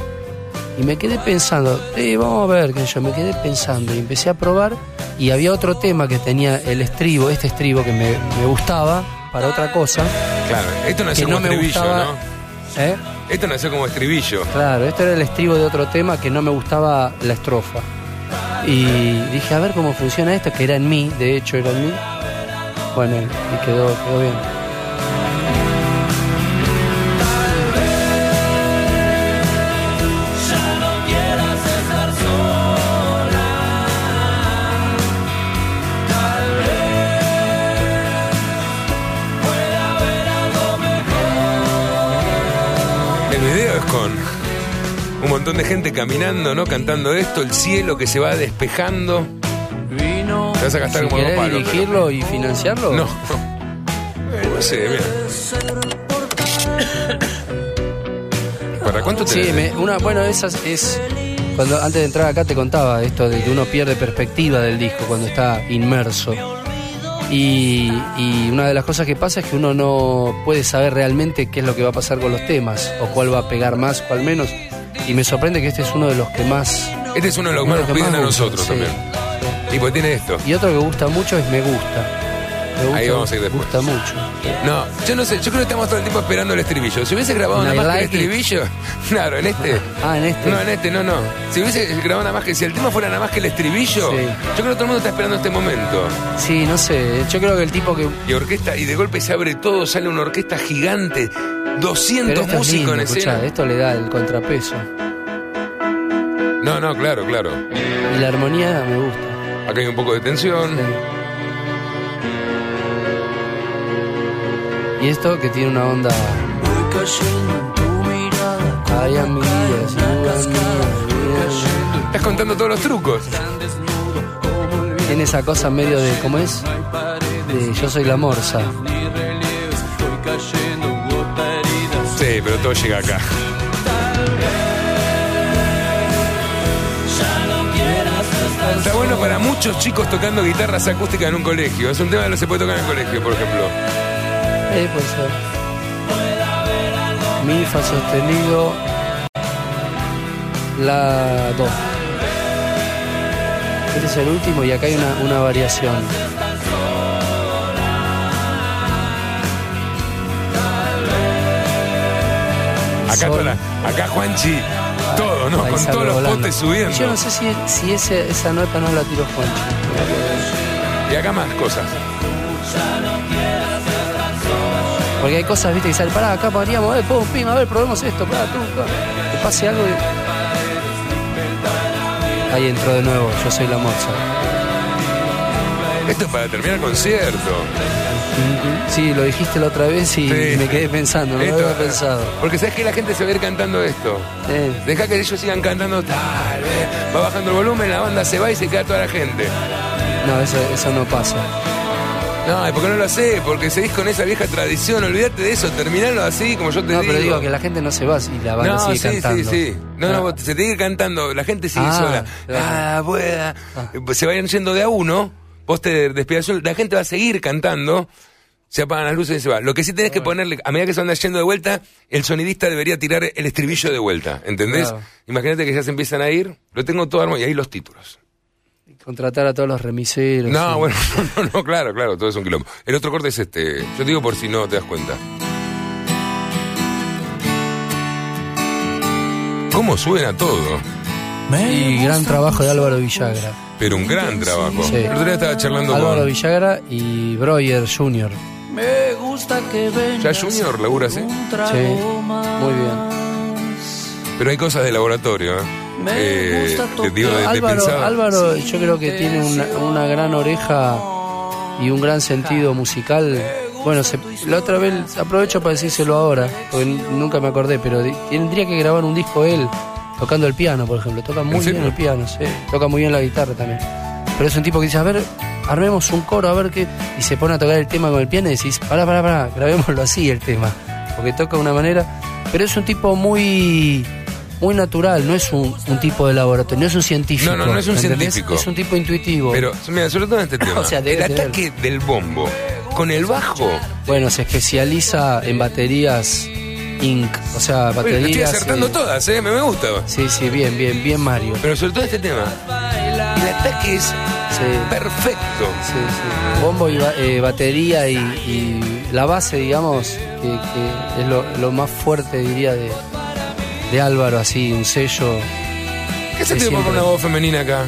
Y me quedé pensando, eh, vamos a ver, que yo me quedé pensando y empecé a probar y había otro tema que tenía el estribo, este estribo que me, me gustaba para otra cosa. Claro, esto nació no como me estribillo, gustaba- ¿no? ¿eh? Esto nació como estribillo. Claro, este era el estribo de otro tema que no me gustaba la estrofa. Y dije, a ver cómo funciona esto, que era en mí, de hecho era en mí. Y quedó, quedó bien. El video es con un montón de gente caminando, ¿no? Cantando esto, el cielo que se va despejando. Vas a gastar Si como dos querés palos. pero- dirigirlo y financiarlo, No. No sé, mira. ¿Para cuánto te Sí, me- una, bueno, esas es. Cuando antes de entrar acá te contaba esto de que uno pierde perspectiva del disco cuando está inmerso. Y, y una de las cosas que pasa es que uno no puede saber realmente qué es lo que va a pasar con los temas, o cuál va a pegar más, cuál menos. Y me sorprende que este es uno de los que más. Este es uno de los que uno más de nos los que piden a nosotros sí. también. Y pues tiene esto. Y otro que gusta mucho es Me Gusta. Me gusta, Ahí vamos a ir después. gusta mucho. No, yo no sé, yo creo que estamos todo el tiempo esperando el estribillo. Si hubiese grabado nada más que el estribillo, claro, en este. Ah, en este. No, en este, no, no. Si hubiese grabado nada más que, si el tema fuera nada más que el estribillo, Sí. yo creo que todo el mundo está esperando este momento. Sí, no sé. Yo creo que el tipo que. Y orquesta, y de golpe se abre todo, sale una orquesta gigante, 200 Pero esto es músicos lindo, en escuchá, escena. esto le da el contrapeso. No, no, claro, claro. Y la armonía me gusta. Acá hay un poco de tensión. Y esto que tiene una onda. Voy cayendo en tu mirada. Ay, amigas, Estás contando todos los trucos. Tiene esa cosa medio de. ¿Cómo es? De yo soy la morsa. Sí, pero todo llega acá. Está bueno para muchos chicos tocando guitarras acústicas en un colegio. Es un tema que no se puede tocar en el colegio, por ejemplo. Eh, puede ser. Mi, fa sostenido. La do. Este es el último y acá hay una, una variación. Acá, Sol. acá Juanchi, todo, ¿no? Ahí Con todos los potes subiendo. Yo no sé si, si ese- esa nota no la tiró Juancho. Y acá más cosas. Porque hay cosas, viste, que salen, pará, acá podríamos, eh, pum, pim, a ver, probemos esto, pará, tú, que pase algo y... Ahí entró de nuevo, yo soy la morsa. Esto es para terminar el concierto. Sí, lo dijiste la otra vez y Sí. me quedé pensando, no lo Esto- había pensado. Porque sabes que la gente se va a ir cantando esto. Eh, Deja que ellos sigan cantando tal vez. Va bajando el volumen, la banda se va y se queda toda la gente. no, eso, eso no pasa. No, ¿y por qué no lo haces? Porque seguís con esa vieja tradición. Olvídate de eso, terminalo así como yo te No, digo. pero digo que la gente no se va y la banda no, sigue sí, cantando. sí, sí. No, Ah. no, vos- se te sigue cantando, la gente sigue Ah, sola. claro. Ah, pueda. Pues Se vayan yendo de a uno, vos te despidas solo, la gente va a seguir cantando, se apagan las luces y se va. Lo que sí tenés que ponerle, a medida que se anda yendo de vuelta, el sonidista debería tirar el estribillo de vuelta, ¿entendés? Claro. Imagínate que ya se empiezan a ir, lo tengo todo armado y ahí los títulos. Contratar a todos los remiseros. No, bueno, no, no, claro, claro, todo es un quilombo. El otro corte es este, yo digo por si no te das cuenta. ¿Cómo suena todo? Y gran trabajo de Álvaro Villagra. Pero un gran trabajo. Sí. El otro día estaba charlando Álvaro con... Villagra y Breuer Jr. Me gusta que ¿Ya Junior labura así? trago Sí, muy bien. Pero hay cosas de laboratorio, ¿eh? Me Eh, gusta te digo, de, de Álvaro, pensado. Álvaro yo creo que tiene una, una gran oreja y un gran sentido musical. Bueno, se- la otra vez aprovecho para decírselo ahora, porque nunca me acordé, pero tendría que grabar un disco él tocando el piano, por ejemplo. Toca muy bien el piano, sí. Toca muy bien la guitarra también. Pero es un tipo que dice, a ver, armemos un coro, a ver qué... Y se pone a tocar el tema con el piano y decís, pará, pará, pará, grabémoslo así el tema. Porque toca de una manera... Pero es un tipo muy... Muy natural, no es un, un tipo de laboratorio, no es un científico. No, no, no es un ¿entendés? científico. Es un tipo intuitivo. Pero, mira, sobre todo en este tema. O sea, debe el tener- ataque del bombo con el bajo. Bueno, se especializa en baterías Inc. O sea, Bueno, estoy baterías. acertando eh, todas, ¿eh? Me, me gusta. Sí, sí, bien, bien, bien Mario. Pero sobre todo este tema. El ataque es Sí, perfecto. sí, sí. Bombo y ba- eh, batería y, y la base, digamos, que, que es lo, lo más fuerte, diría, de, de Álvaro, así, un sello. ¿Qué se Sí, te por siempre. una voz femenina acá?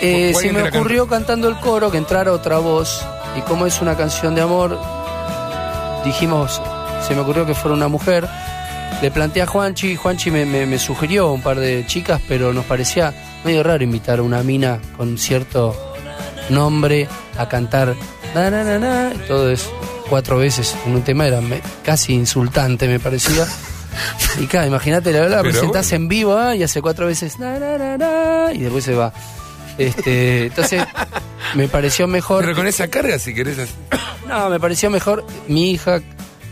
Eh, ¿Cuál se me ocurrió cantando el coro que entrara otra voz y como es una canción de amor, dijimos, se me ocurrió que fuera una mujer. Le planteé a Juanchi, Juanchi me, me- me sugirió un par de chicas, pero nos parecía medio raro invitar a una mina con cierto nombre a cantar na, na, na, na, y todo eso cuatro veces en un tema era me- casi insultante me parecía. Y claro, imagínate, la verdad, presentás bueno. en vivo ah, y hace cuatro veces na, na, na, na, y después se va. Este, entonces me pareció mejor. Pero con esa carga, si querés. así. No, me pareció mejor. Mi hija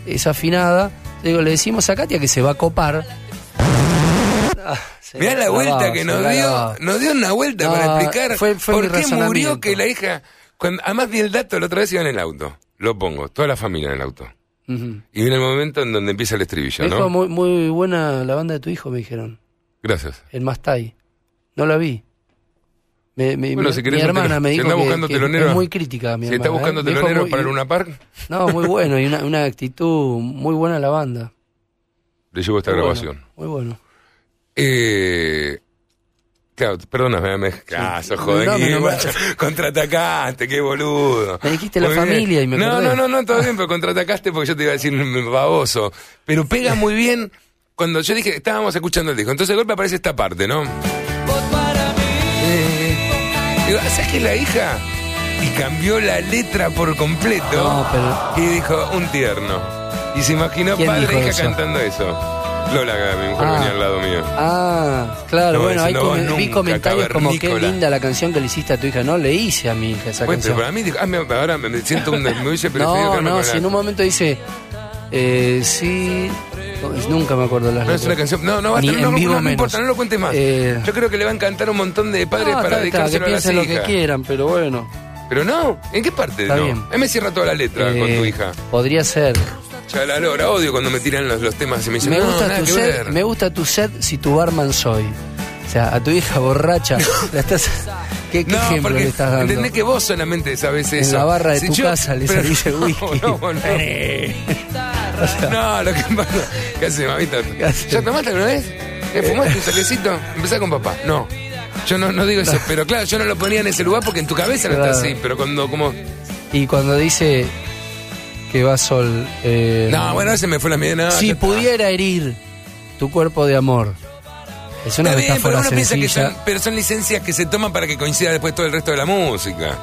es afinada. Digo, le decimos a Katia que se va a copar. Se Mirá la vuelta que nos dio. Nos dio una vuelta No, para explicar fue- fue por qué murió que la hija. Cuando, además vi el dato la otra vez iba en el auto. Lo pongo, toda la familia en el auto. Ujú. Y viene el momento en donde empieza el estribillo, Me dijo, ¿no? muy, muy buena la banda de tu hijo, me dijeron. Gracias. El Mastai. No la vi. Me- me- Bueno, mi- si mi hermana me dijo que, buscando que telonero- es muy crítica mi Si hermana. buscando ¿eh? Me dijo telonero muy- para Luna Park, No, muy bueno y una, una actitud muy buena la banda. le llevo esta Muy grabación. bueno, muy bueno. Eh, claro, perdóname, me ah, sos joder, No, contraatacaste, qué boludo. Me dijiste la Muy bien. familia y me No, acordé. no, no, no, todo bien, pero contraatacaste porque yo te iba a decir baboso. Pero pega muy bien cuando yo dije, estábamos escuchando el disco, entonces de golpe aparece esta parte, ¿no? Eh, digo, ¿sabes que la hija? Y cambió la letra por completo. No, pero- Y dijo, un tierno. Y se imaginó ¿Quién padre e hija eso? cantando eso. Lola, mi mujer Ah. venía al lado mío. Ah, claro, No, bueno, come- vos vi comentarios como qué linda la canción que le hiciste a tu hija. No le hice a mi hija esa Bueno, pero canción. para mí, ah, me- ahora me siento un. Me hubiese preferido No, no, si en un momento dice, eh, sí, nunca me acuerdo las No es una letras. canción. No, no, basta, no, no, no, importa, no lo cuentes más. Eh, Yo creo que le va a encantar un montón de padres No, para está- está, dedicárselo que a las piensen lo que quieran, pero bueno. Pero no, ¿en qué parte Está no? bien. Ahí me cierra toda la letra con Eh, tu hija. Podría ser. Ya la lora, odio cuando me tiran los, los temas y me dicen, Me no, gusta nada tu que sed, ver. me gusta tu sed si tu barman soy. O sea, a tu hija borracha, la estás, ¿qué, qué No, ejemplo le estás dando? entendés que vos solamente sabés eso. la barra de Si tu yo- casa le servís el whisky. No, no, no. No, lo que pasa. ¿Qué haces, mamita? haces? ¿Ya tomaste alguna vez? ¿Eh, ¿Fumaste un saquecito? Empezá con papá. No. Yo no, no digo eso, pero claro, yo no lo ponía en ese lugar porque en tu cabeza no está así, pero cuando como... Y cuando dice que va sol. eh, No, bueno, ese me fue la mía. no, si está. pudiera herir tu cuerpo de amor. Es una Está bien, pero metáfora uno piensa que sencilla. son, pero son licencias que se toman para que coincida después todo el resto de la música.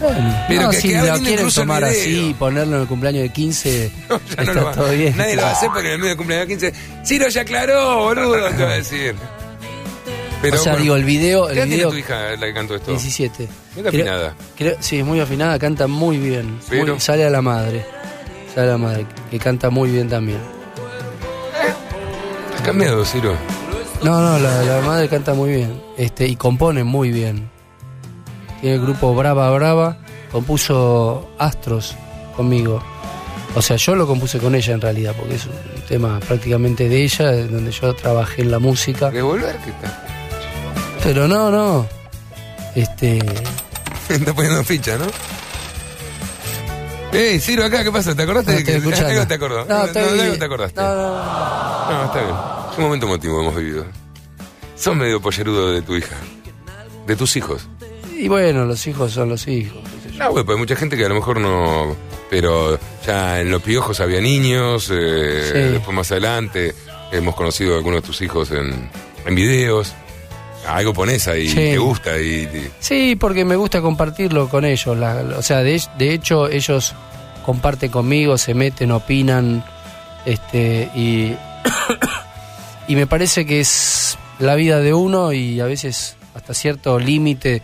Bueno, Pero no, que- si que lo quieren tomar así y ponerlo en el cumpleaños de 15, No, ya está no lo va- todo bien. Nadie lo va a hacer porque en el medio del cumpleaños 15. Ciro ya aclaró, boludo, te va a decir. Pero, o sea, bueno, digo, el video, ¿Qué el tiene video tu hija la que cantó esto? 17. Muy afinada. creo- sí, es muy afinada, canta muy bien. Pero- Muy- sale a la madre. Sale a la madre, que canta muy bien también. ¿Has cambiado, Ciro? No, no, la, la madre canta muy bien. Este, y compone muy bien. Tiene el grupo Brava Brava. Compuso Astros conmigo. O sea, yo lo compuse con ella en realidad, porque es un tema prácticamente de ella, donde yo trabajé en la música. ¿Devolver qué tal? Pero no, no. Este. Está poniendo ficha, ¿no? ¡Ey, Ciro, acá! ¿Qué pasa? ¿Te acordaste? No, de que- algo te acordó? No, algo te acordaste. No, no, no. No, está bien. Un momento emotivo hemos vivido. Sos medio pollerudo de tu hija. De tus hijos. Y bueno, los hijos son los hijos. qué yo. No, güey, pues hay mucha gente que a lo mejor no. Pero ya en los piojos había niños. eh, Sí. Después más adelante hemos conocido a algunos de tus hijos en, en videos. Algo pones ahí, Sí. te gusta y, Sí, porque me gusta compartirlo con ellos. la- o sea, de, de hecho, ellos comparten conmigo, se meten, opinan. Este, y, y me parece que es la vida de uno y a veces hasta cierto límite,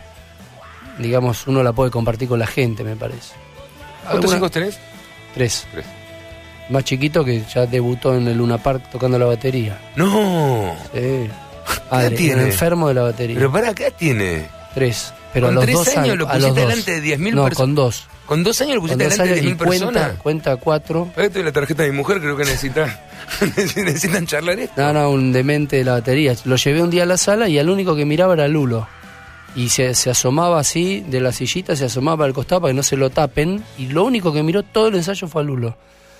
digamos, uno la puede compartir con la gente, me parece. ¿Cuántos hijos tenés? Tres. Tres. Más chiquito que ya debutó en el Luna Park tocando la batería. No. Sí. Adri, tiene? un enfermo de la batería. Pero para acá tiene. Tres. Pero Con a los tres dos años lo pusiste delante de 10.000 No, personas. con dos. ¿Con dos años lo pusiste delante de años y 10.000 personas? cuenta, cuenta cuatro. Esto es la tarjeta de mi mujer, creo que necesitan, necesitan charlar esto. No, no, un demente de la batería. Lo llevé un día a la sala y al único que miraba era Lulo. Y se, se asomaba así de la sillita, se asomaba al costado para que no se lo tapen. Y lo único que miró todo el ensayo fue a Lulo.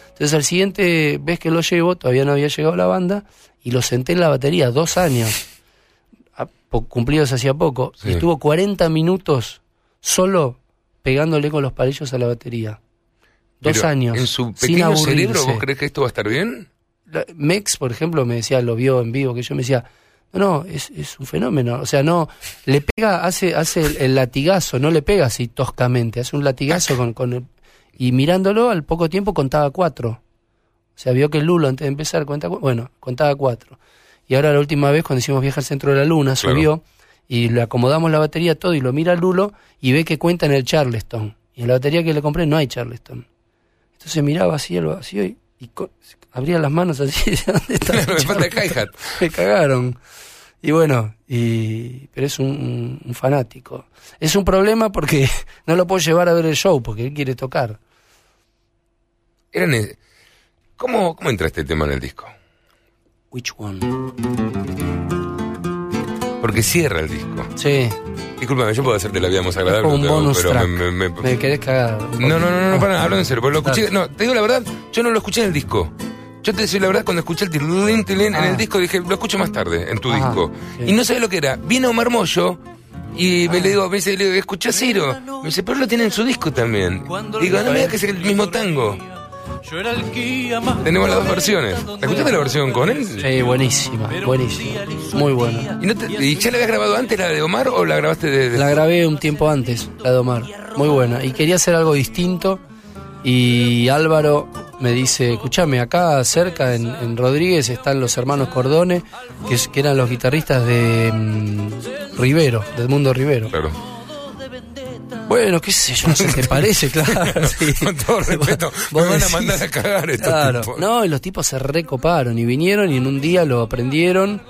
Entonces al siguiente vez que lo llevo, todavía no había llegado la banda, y lo senté en la batería, dos años, a- po- cumplidos hacía poco, Sí. y estuvo 40 minutos solo pegándole con los palillos a la batería. Dos Pero, años. ¿En su sin pequeño cerebro vos crees que esto va a estar bien? Mex, por ejemplo, me decía, lo vio en vivo, que yo me decía, no, no, es, es un fenómeno. O sea, no, le pega, hace, hace el, el latigazo, no le pega así toscamente, hace un latigazo con, con el- y mirándolo al poco tiempo contaba cuatro. O sea, vio que el Lulo antes de empezar cuenta, cu- bueno, contaba cuatro. Y ahora la última vez cuando hicimos viaje al centro de la luna, Claro. subió y le acomodamos la batería todo y lo mira Lulo y ve que cuenta en el Charleston. Y en la batería que le compré no hay Charleston. Entonces miraba así al vacío y, abría las manos así, ¿dónde está? el Me el cagaron. Y bueno, y, pero es un, un- un fanático. Es un problema porque no lo puedo llevar a ver el show porque él quiere tocar. Eran, eh, ¿cómo, ¿Cómo entra este tema en el disco? Which one? Porque cierra el disco. Sí, Discúlpame, yo puedo hacerte la vida más es agradable, como un pero, bonus pero track. me- me- Me, me- querés cagar. No, no, no, no, no, para nada, hablo en serio, lo escuché, no, te digo la verdad, yo no lo escuché en el disco. Yo te decía la verdad, cuando escuché el tilín, tilín en Ah. el disco, dije, lo escucho más tarde, en tu Ajá, disco. sí. Y no sabía lo que era. Viene Omar Mollo y Ah. me le digo, me dice, le digo, escucha Ciro. Me dice, pero lo tiene en su disco también. Digo, no me digas que es el mismo tango. Yo era el guía más Tenemos las dos versiones. ¿Escuchaste la versión con él? Sí, buenísima, buenísima. Muy buena. ¿Y, no te- y ya la habías grabado antes la de Omar o la grabaste de, de- La grabé un tiempo antes, la de Omar. Muy buena. Y quería hacer algo distinto. Y Álvaro me dice, escúchame, acá cerca en, en Rodríguez están los hermanos Cordone, que, es- que eran los guitarristas de mm, Rivero, del mundo Rivero. Claro. Bueno, qué sé yo, no sé, ¿te parece? Claro, sí. Con todo respeto, Vos me van a mandar a cagar estos Claro. tipos. No, y los tipos se recoparon y vinieron y en un día lo aprendieron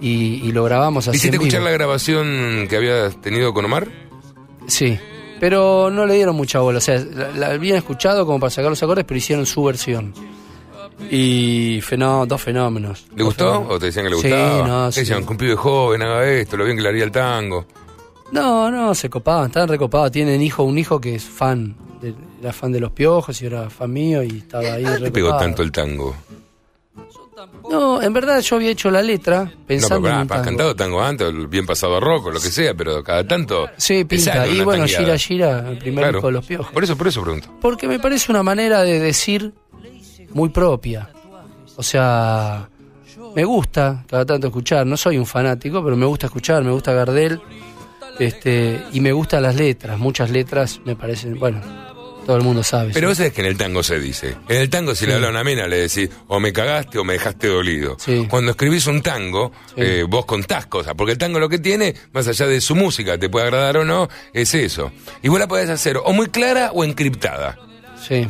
y, y lo grabamos así ¿Hiciste escuchar la grabación que habías tenido con Omar? Sí, pero no le dieron mucha bola. O sea, la, la habían escuchado como para sacar los acordes, pero hicieron su versión. Y fenó, dos fenómenos. ¿Le gustó? ¿O te decían que le Sí, gustaba? no, Te sí. decían, un pibe joven, haga esto, lo bien que le haría el tango. No, no, se copaban, estaban recopados. Tienen hijo, un hijo que es fan, de- era fan de los piojos y era fan mío y estaba ahí ¿Por qué pegó tanto el tango? No, en verdad yo había hecho la letra No, pero pensando pará, en un has tango. cantado tango antes, bien pasado a rock o lo que sea, pero cada tanto. Sí, pinta. Y bueno, tangueada. Gira Gira, el primer Claro. disco de los piojos. Por eso, por eso pregunto. Porque me parece una manera de decir muy propia. O sea, me gusta cada tanto escuchar, no soy un fanático, pero me gusta escuchar, me gusta Gardel, este, y me gustan las letras, muchas letras me parecen, bueno, todo el mundo sabe. Pero ¿sí? vos sabés que en el tango se dice. En el tango, si le habla a una mina, le decís, o me cagaste o me dejaste dolido. Sí. Cuando escribís un tango, Sí. eh, vos contás cosas. Porque el tango lo que tiene, más allá de su música, te puede agradar o no, es eso. Y vos la podés hacer o muy clara o encriptada. Sí.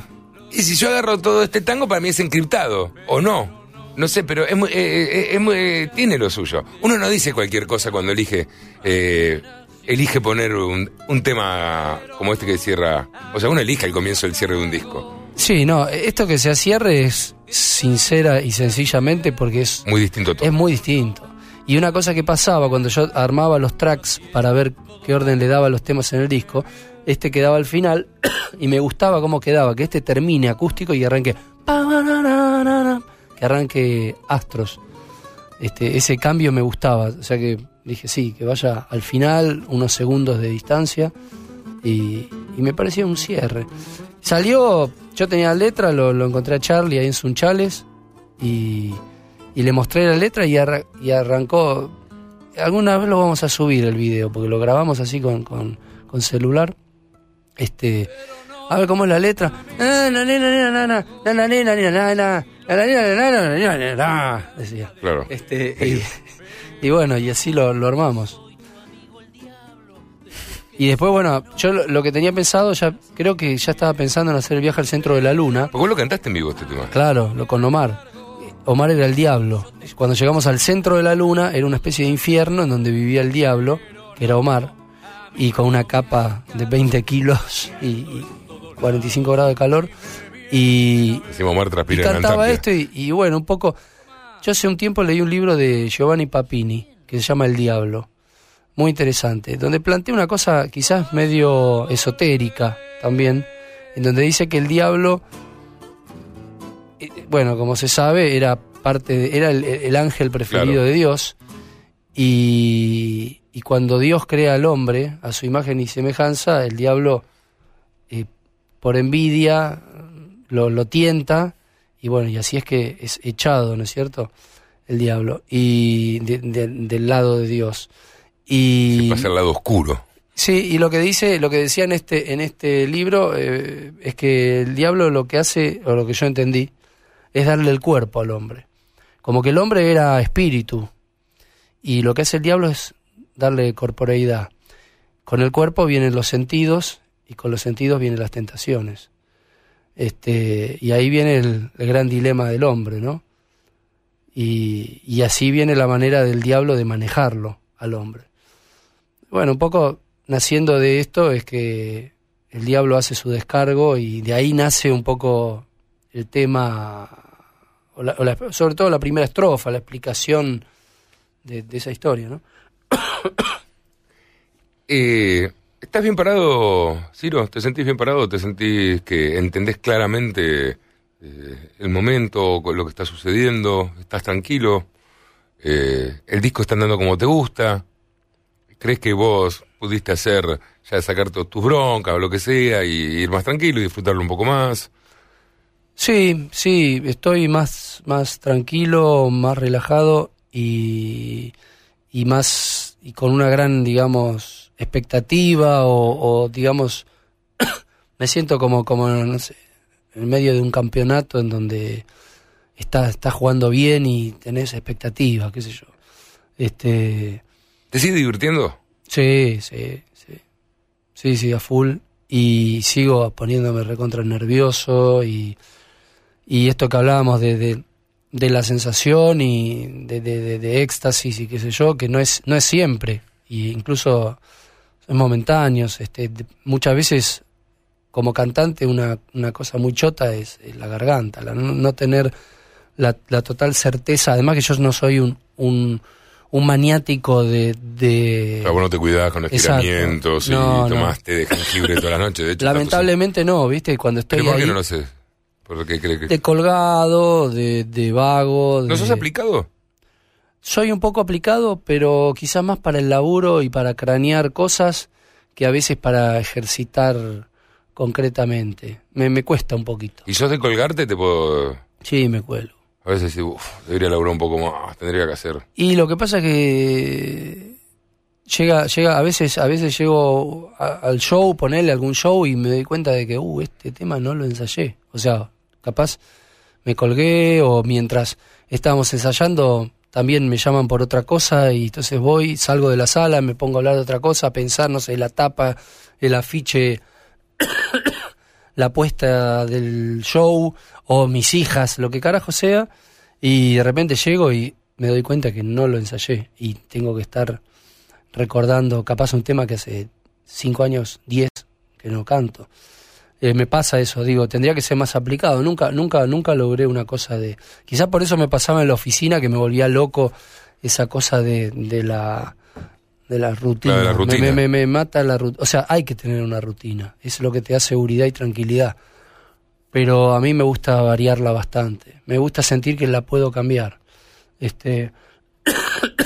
Y si yo agarro todo este tango, para mí es encriptado, o no. No sé, pero es muy, eh, eh, es muy- eh, tiene lo suyo. Uno no dice cualquier cosa cuando elige eh, elige poner un, un tema como este que cierra. O sea, uno elige al comienzo el cierre de un disco. Sí, no, esto que se cierre es sincera y sencillamente porque es Muy distinto todo. Es muy distinto. Y una cosa que pasaba cuando yo armaba los tracks para ver qué orden le daba a los temas en el disco, este quedaba al final y me gustaba cómo quedaba, que este termine acústico y arranque que arranque astros. Este, ese cambio me gustaba, o sea que Dije, sí, que vaya al final, unos segundos de distancia. Y, me parecía un cierre. Salió, yo tenía la letra, lo, encontré a Charlie ahí en Sunchales y, y le mostré la letra y, arra, y, arrancó. Alguna vez lo vamos a subir el video, porque lo grabamos así con, celular. Este, a ver cómo es la letra. Decía. Claro. Este, y, y bueno, y así lo, lo armamos. Y después, bueno, yo lo, lo que tenía pensado, ya creo que ya estaba pensando en hacer el viaje al centro de la luna. Porque vos lo cantaste en vivo este tema. Claro, lo con Omar. Omar era el diablo. Cuando llegamos al centro de la luna, era una especie de infierno en donde vivía el diablo, que era Omar, y con una capa de 20 kilos y, y- 45 grados de calor. Y, Decimos Omar y transpira la cantaba esto y, y bueno, un poco... Yo hace un tiempo leí un libro de Giovanni Papini que se llama El Diablo, muy interesante, donde plantea una cosa quizás medio esotérica también, en donde dice que el diablo, eh, bueno, como se sabe, era parte, de- era el, el ángel preferido Claro. de Dios. Y, y cuando Dios crea al hombre a su imagen y semejanza, el diablo eh, por envidia lo, lo tienta y bueno, y así es que es echado, ¿no es cierto? El diablo y de- de- del lado de Dios. Y Se pasa al lado oscuro. Sí, y lo que dice, lo que decía en este, en este libro, eh, es que el diablo lo que hace, o lo que yo entendí, es darle el cuerpo al hombre. Como que el hombre era espíritu, y lo que hace el diablo es darle corporeidad. Con el cuerpo vienen los sentidos, y con los sentidos vienen las tentaciones. Este, y ahí viene el, gran dilema del hombre, ¿no? Y, y así viene la manera del diablo de manejarlo al hombre. Bueno, un poco naciendo de esto es que el diablo hace su descargo y de ahí nace un poco el tema, sobre todo la primera estrofa, la explicación de, de esa historia, ¿no? Eh, ¿Estás bien parado, Ciro? ¿Te sentís bien parado? ¿Te sentís que entendés claramente eh, el momento, lo que está sucediendo? ¿Estás tranquilo? Eh, ¿El disco está andando como te gusta? ¿Crees que vos pudiste hacer, ya sacar tus broncas o lo que sea y ir más tranquilo y disfrutarlo un poco más? Sí, sí, estoy más, más tranquilo, más relajado y, y más y con una gran, digamos, expectativa o, o, digamos, me siento como, como no sé, en medio de un campeonato en donde estás está jugando bien y tenés expectativa, qué sé yo. Este, ¿Te sigues divirtiendo? Sí, sí, sí. Sí, sí, a full. Y sigo poniéndome recontra nervioso y, y esto que hablábamos de, de, de la sensación y de- de éxtasis y qué sé yo, que no es, no es siempre. Y incluso son momentáneos. Este, muchas veces como cantante una, una cosa muy chota es, es la garganta, la, no, no tener la, la total certeza. Además que yo no soy un, un, un maniático de... de Claro, vos no te cuidás con Exacto. estiramientos No, y no. tomás té de jengibre toda la noche. De hecho, Lamentablemente no, ¿viste? Cuando estoy ¿Pero por qué ahí no lo sé? ¿Por qué crees que... de colgado, de, de vago... ¿No de- sos aplicado? Soy un poco aplicado, pero quizás más para el laburo y para cranear cosas que a veces para ejercitar concretamente. Me, me cuesta un poquito. ¿Y sos de colgarte? Te puedo... Sí, me cuelgo. A veces digo, uff, debería laburar un poco más, tendría que hacer. Y lo que pasa es que llega, llega, a veces, a veces llego a- al show, ponerle algún show y me doy cuenta de que, uh, este tema no lo ensayé. O sea, capaz me colgué o mientras estábamos ensayando también me llaman por otra cosa y entonces voy, salgo de la sala, me pongo a hablar de otra cosa, a pensar, no sé, la tapa, el afiche, la puesta del show o mis hijas, lo que carajo sea, y de repente llego y me doy cuenta que no lo ensayé y tengo que estar recordando capaz un tema que hace cinco años, diez, que no canto. Eh, me pasa eso, digo, tendría que ser más aplicado. Nunca, nunca, nunca logré una cosa de. Quizás por eso me pasaba en la oficina que me volvía loco esa cosa de, de la de la rutina. La de la Me- rutina. Me, me- me mata la rutina. O sea, hay que tener una rutina. Es lo que te da seguridad y tranquilidad. Pero a mí me gusta variarla bastante. Me gusta sentir que la puedo cambiar. Este.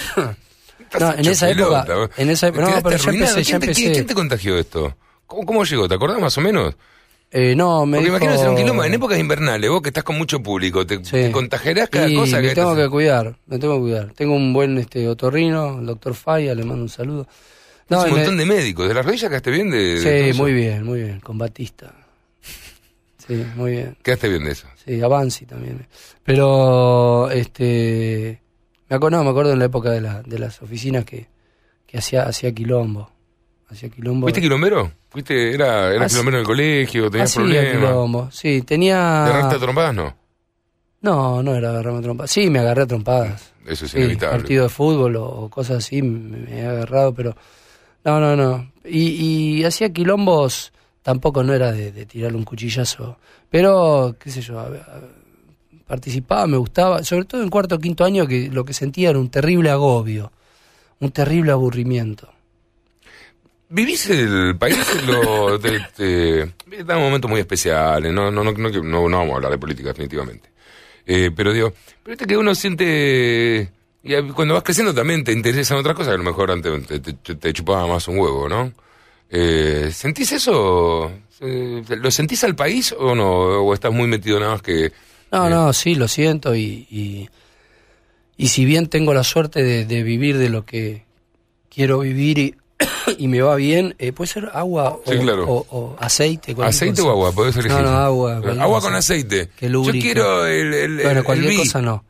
No, en esa época- en esa época- no, pero ya arruinado. empecé, ya ¿Quién te- empecé. ¿quién, quién te contagió esto? ¿Cómo, cómo llegó? ¿Te acordás más o menos? Eh, no, me Porque dijo... imagino ser un quilombo. En épocas invernales, vos que estás con mucho público, te, Sí. te contagiarás cada Y cosa me que tengo te- que cuidar, me tengo que cuidar. Tengo un buen este otorrino, el doctor Faya, le mando un saludo. Es un me- montón de médicos. ¿De las rodillas quedaste bien? De, Sí, muy bien, muy bien, con Batista. Sí, muy bien. Quedaste bien de eso. Sí, Avanzi también. Pero, este, me acuerdo, no, me acuerdo en la época de, la, de las oficinas que, que hacía, hacía quilombo. Hacía quilombo. ¿Fuiste quilombero? ¿Fuiste, era, era quilombero en el colegio? ¿Tenías Hacía problemas? quilombo, sí, ¿Te tenía... agarraste a trompadas? No. No, no era agarrarme a trompadas. Sí, me agarré a trompadas. Eso es Sí, inevitable. partido de fútbol o, o cosas así me, me he agarrado, pero no, no, no. Y, y hacía quilombos tampoco no era de, de tirarle un cuchillazo, pero, qué sé yo, a- a- participaba, me gustaba, sobre todo en cuarto o quinto año que lo que sentía era un terrible agobio, un terrible aburrimiento. ¿Vivís el país? Lo, te, te- está en momentos muy especiales, no, no, no, no, no, no vamos a hablar de política definitivamente. Eh, pero digo, pero viste que uno siente, y cuando vas creciendo también te interesan otras cosas que a lo mejor antes te, te- te chupaba más un huevo, ¿no? Eh, ¿Sentís eso? Eh, ¿Lo sentís al país o no? ¿O estás muy metido nada más que... No, eh, no, sí, lo siento y, y, y si bien tengo la suerte de, de vivir de lo que quiero vivir y, y me va bien, eh, puede ser agua o, Sí, claro. o- o aceite. ¿Aceite cosa. o agua? Podés elegir. No, no, agua. Agua con aceite. Que Yo quiero el... el, Bueno, cualquier el cosa no.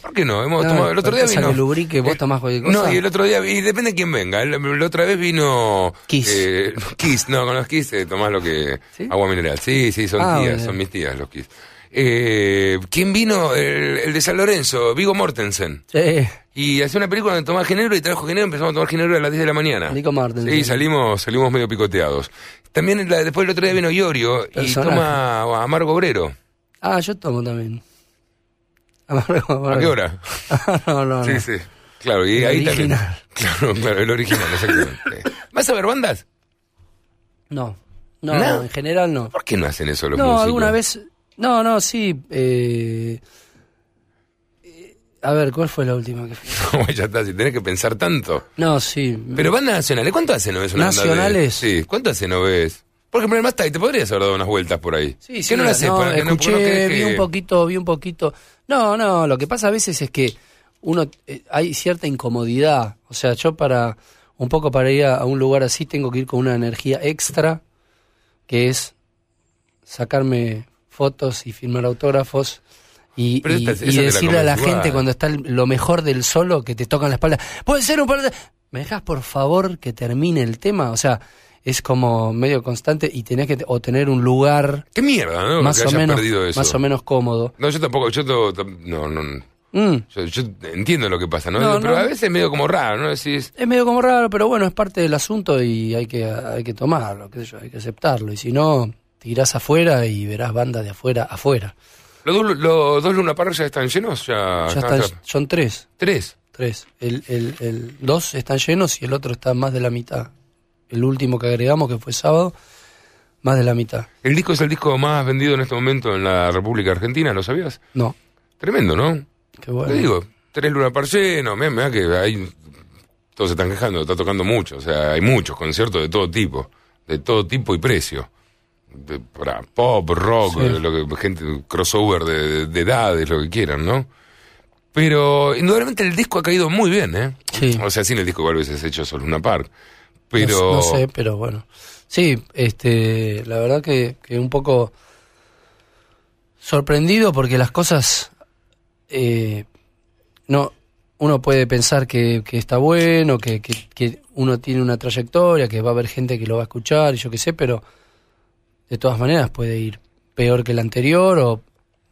¿Por qué no? Hemos No, tomado, el otro día vino... que lubrique, vos Eh, tomás cualquier cosa. No, y el otro día, y depende de quién venga. El- La otra vez vino... Kiss. eh, Kiss, no, con los Kiss eh, tomás lo que... ¿Sí? Agua mineral. Sí, sí, son Ah, tías, bueno. son mis tías los Kiss. Eh, ¿Quién vino? El, el de San Lorenzo, Vigo Mortensen. Sí. Y hacía una película donde tomaba ginebra y trajo ginebra, empezamos a tomar ginebra a las 10 de la mañana. Vigo Mortensen. Sí, salimos, salimos medio picoteados. También la- después el otro día vino Iorio y toma Amargo Obrero. Ah, yo tomo también. Amargo, amargo. ¿A qué hora? no, no, no. Sí, sí. Claro, y El ahí original. también. Claro, claro, el original, exactamente. ¿Vas a ver bandas? No, no, ¿No? no, en general no. ¿Por qué no hacen eso los No, músicos? alguna vez. No, no, sí. eh, eh, a ver, ¿cuál fue la última que fui? No, ya está, si tenés que pensar tanto. No, sí. Pero bandas nacionales, ¿cuánto hace no ves una banda de- ¿Nacionales? Sí, ¿cuánto hace no ves? Por ejemplo, el Masta, te podrías haber dado unas vueltas por ahí. Sí, ¿Qué sí, no la haces? no, para que no- escuché, no querés vi que- un poquito, vi un poquito. No, no, lo que pasa a veces es que uno eh, hay cierta incomodidad. O sea, yo para un poco para ir a, a un lugar así tengo que ir con una energía extra, que es sacarme fotos y firmar autógrafos. Y, esta- decirle a la gente cuando está el- lo mejor del solo que te tocan la espalda, puede ser un par de... ¿Me dejas por favor que termine el tema? O sea, es como medio constante y tenés que o tener un lugar Qué mierda, ¿no? más que o menos eso. más o menos cómodo. No, yo tampoco, yo no, no, Mm, yo, yo entiendo lo que pasa, ¿no? No, Pero no. a veces es medio como raro, ¿no? Decís, Es medio como raro, pero bueno, es parte del asunto y hay que hay que tomarlo, qué sé yo, hay que aceptarlo y si no tirás afuera y verás bandas de afuera afuera. ¿los, dos- los dos Luna Park ya están llenos? Ya, Ya están, son tres, ¿Tres? tres. El, el, el dos están llenos y el otro está más de la mitad. El último que agregamos que fue sábado, más de la mitad. El disco es el disco más vendido en este momento en la República Argentina, ¿lo sabías? No, Tremendo, ¿no? qué bueno. Te digo, tres Luna Park llenos, mirá que hay, todos se están quejando, está tocando mucho, o sea, hay muchos conciertos de todo tipo, de todo tipo y precio. De- para pop, rock, Sí. lo que, gente, crossover de, de- de edades, lo que quieran, ¿no? Pero indudablemente el disco ha caído muy bien, ¿eh? Sí. O sea, sin el disco igual hubieses hecho solo Luna Park. Pero... No, no sé, pero bueno. Sí, este, la verdad que, que un poco sorprendido porque las cosas eh, no uno puede pensar que, que está bueno, que, que, que uno tiene una trayectoria, que va a haber gente que lo va a escuchar y yo qué sé, pero de todas maneras puede ir peor que el anterior o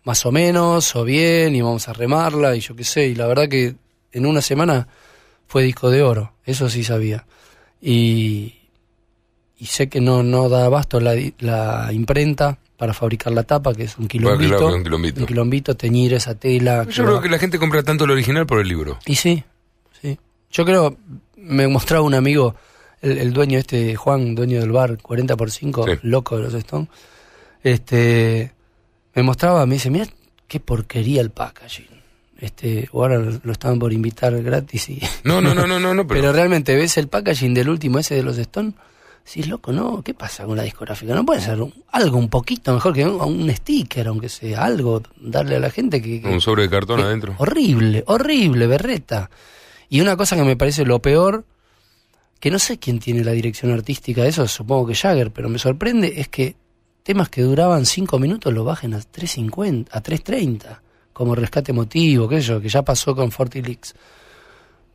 más o menos o bien y vamos a remarla y yo qué sé y la verdad que en una semana fue disco de oro, eso sí sabía y, y sé que no, no da abasto la, la imprenta para fabricar la tapa, que es un quilombito, claro, un quilombito. un quilombito, teñir esa tela. Yo creo que la gente compra tanto el original por el libro. Y sí, sí. Yo creo, me mostraba un amigo, el, el dueño este, Juan, dueño del bar, 40 por 5, Sí. loco de los Stones, este, me mostraba, me dice, mira qué porquería el packaging. Este, ahora lo, estaban por invitar gratis y... No, no, no, no, no, no Pero, pero... realmente ves el packaging del último ese de los Stone, sí, loco, ¿no? ¿Qué pasa con la discográfica? ¿No puede ser un- algo un poquito mejor que un, un sticker, aunque sea algo, darle a la gente que... que- Un sobre de cartón que- adentro. Horrible, horrible, berreta. Y una cosa que me parece lo peor, que no sé quién tiene la dirección artística de eso, supongo que Jagger, pero me sorprende, es que temas que duraban 5 minutos lo bajen a 3.50, a 3.30, como rescate emotivo, sé yo, que ya pasó con Fortilix.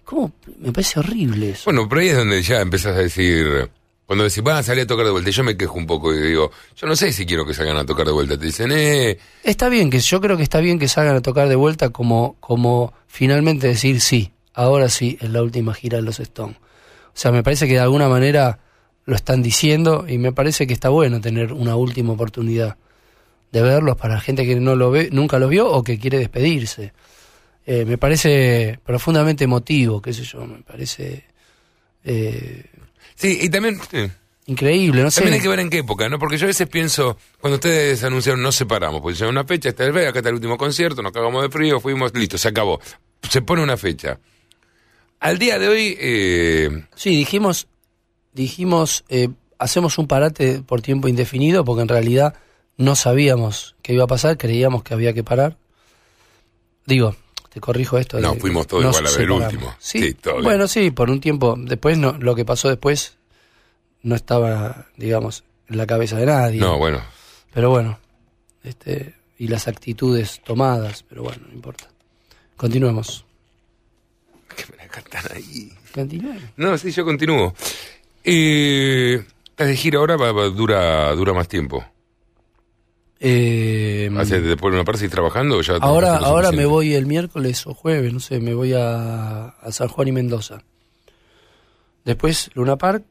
¿Cómo? Me parece horrible eso. Bueno, pero ahí es donde ya empezás a decir... Cuando decís, van a salir a tocar de vuelta, y yo me quejo un poco y digo, yo no sé si quiero que salgan a tocar de vuelta. Te dicen, eh, Está bien, que yo creo que está bien que salgan a tocar de vuelta como, como finalmente decir sí, ahora sí, es la última gira de los Stones. O sea, me parece que de alguna manera lo están diciendo y me parece que está bueno tener una última oportunidad de verlos para gente que no lo ve, nunca los vio o que quiere despedirse. Eh, me parece profundamente emotivo, qué sé yo, me parece eh, Sí, y también... sí. increíble, no sé. También hay que ver en qué época, ¿no? Porque yo a veces pienso, cuando ustedes anunciaron nos separamos, pues llega una fecha, está el acá está el último concierto, nos cagamos de frío, fuimos, listo, se acabó. Se pone una fecha. Al día de hoy, eh, Sí, dijimos, dijimos, eh, hacemos un parate por tiempo indefinido porque en realidad no sabíamos qué iba a pasar, creíamos que había que parar. Digo, te corrijo esto. No, de- fuimos todos igual a ver el último. Sí, Sí, todo bien. bueno, sí, por un tiempo. Después, no, lo que pasó después no estaba, digamos, en la cabeza de nadie. no, bueno, Pero bueno, este, y las actitudes tomadas, pero bueno, no importa. Continuemos. Cantan ahí. No, sí, yo continúo. Eh, estás de gira ahora, va- va- dura, dura más tiempo. Eh, Hace, después de una parte, ¿seguís trabajando ya Ahora, ahora me voy el miércoles o jueves, no sé, me voy a, a San Juan y Mendoza. Después Luna Park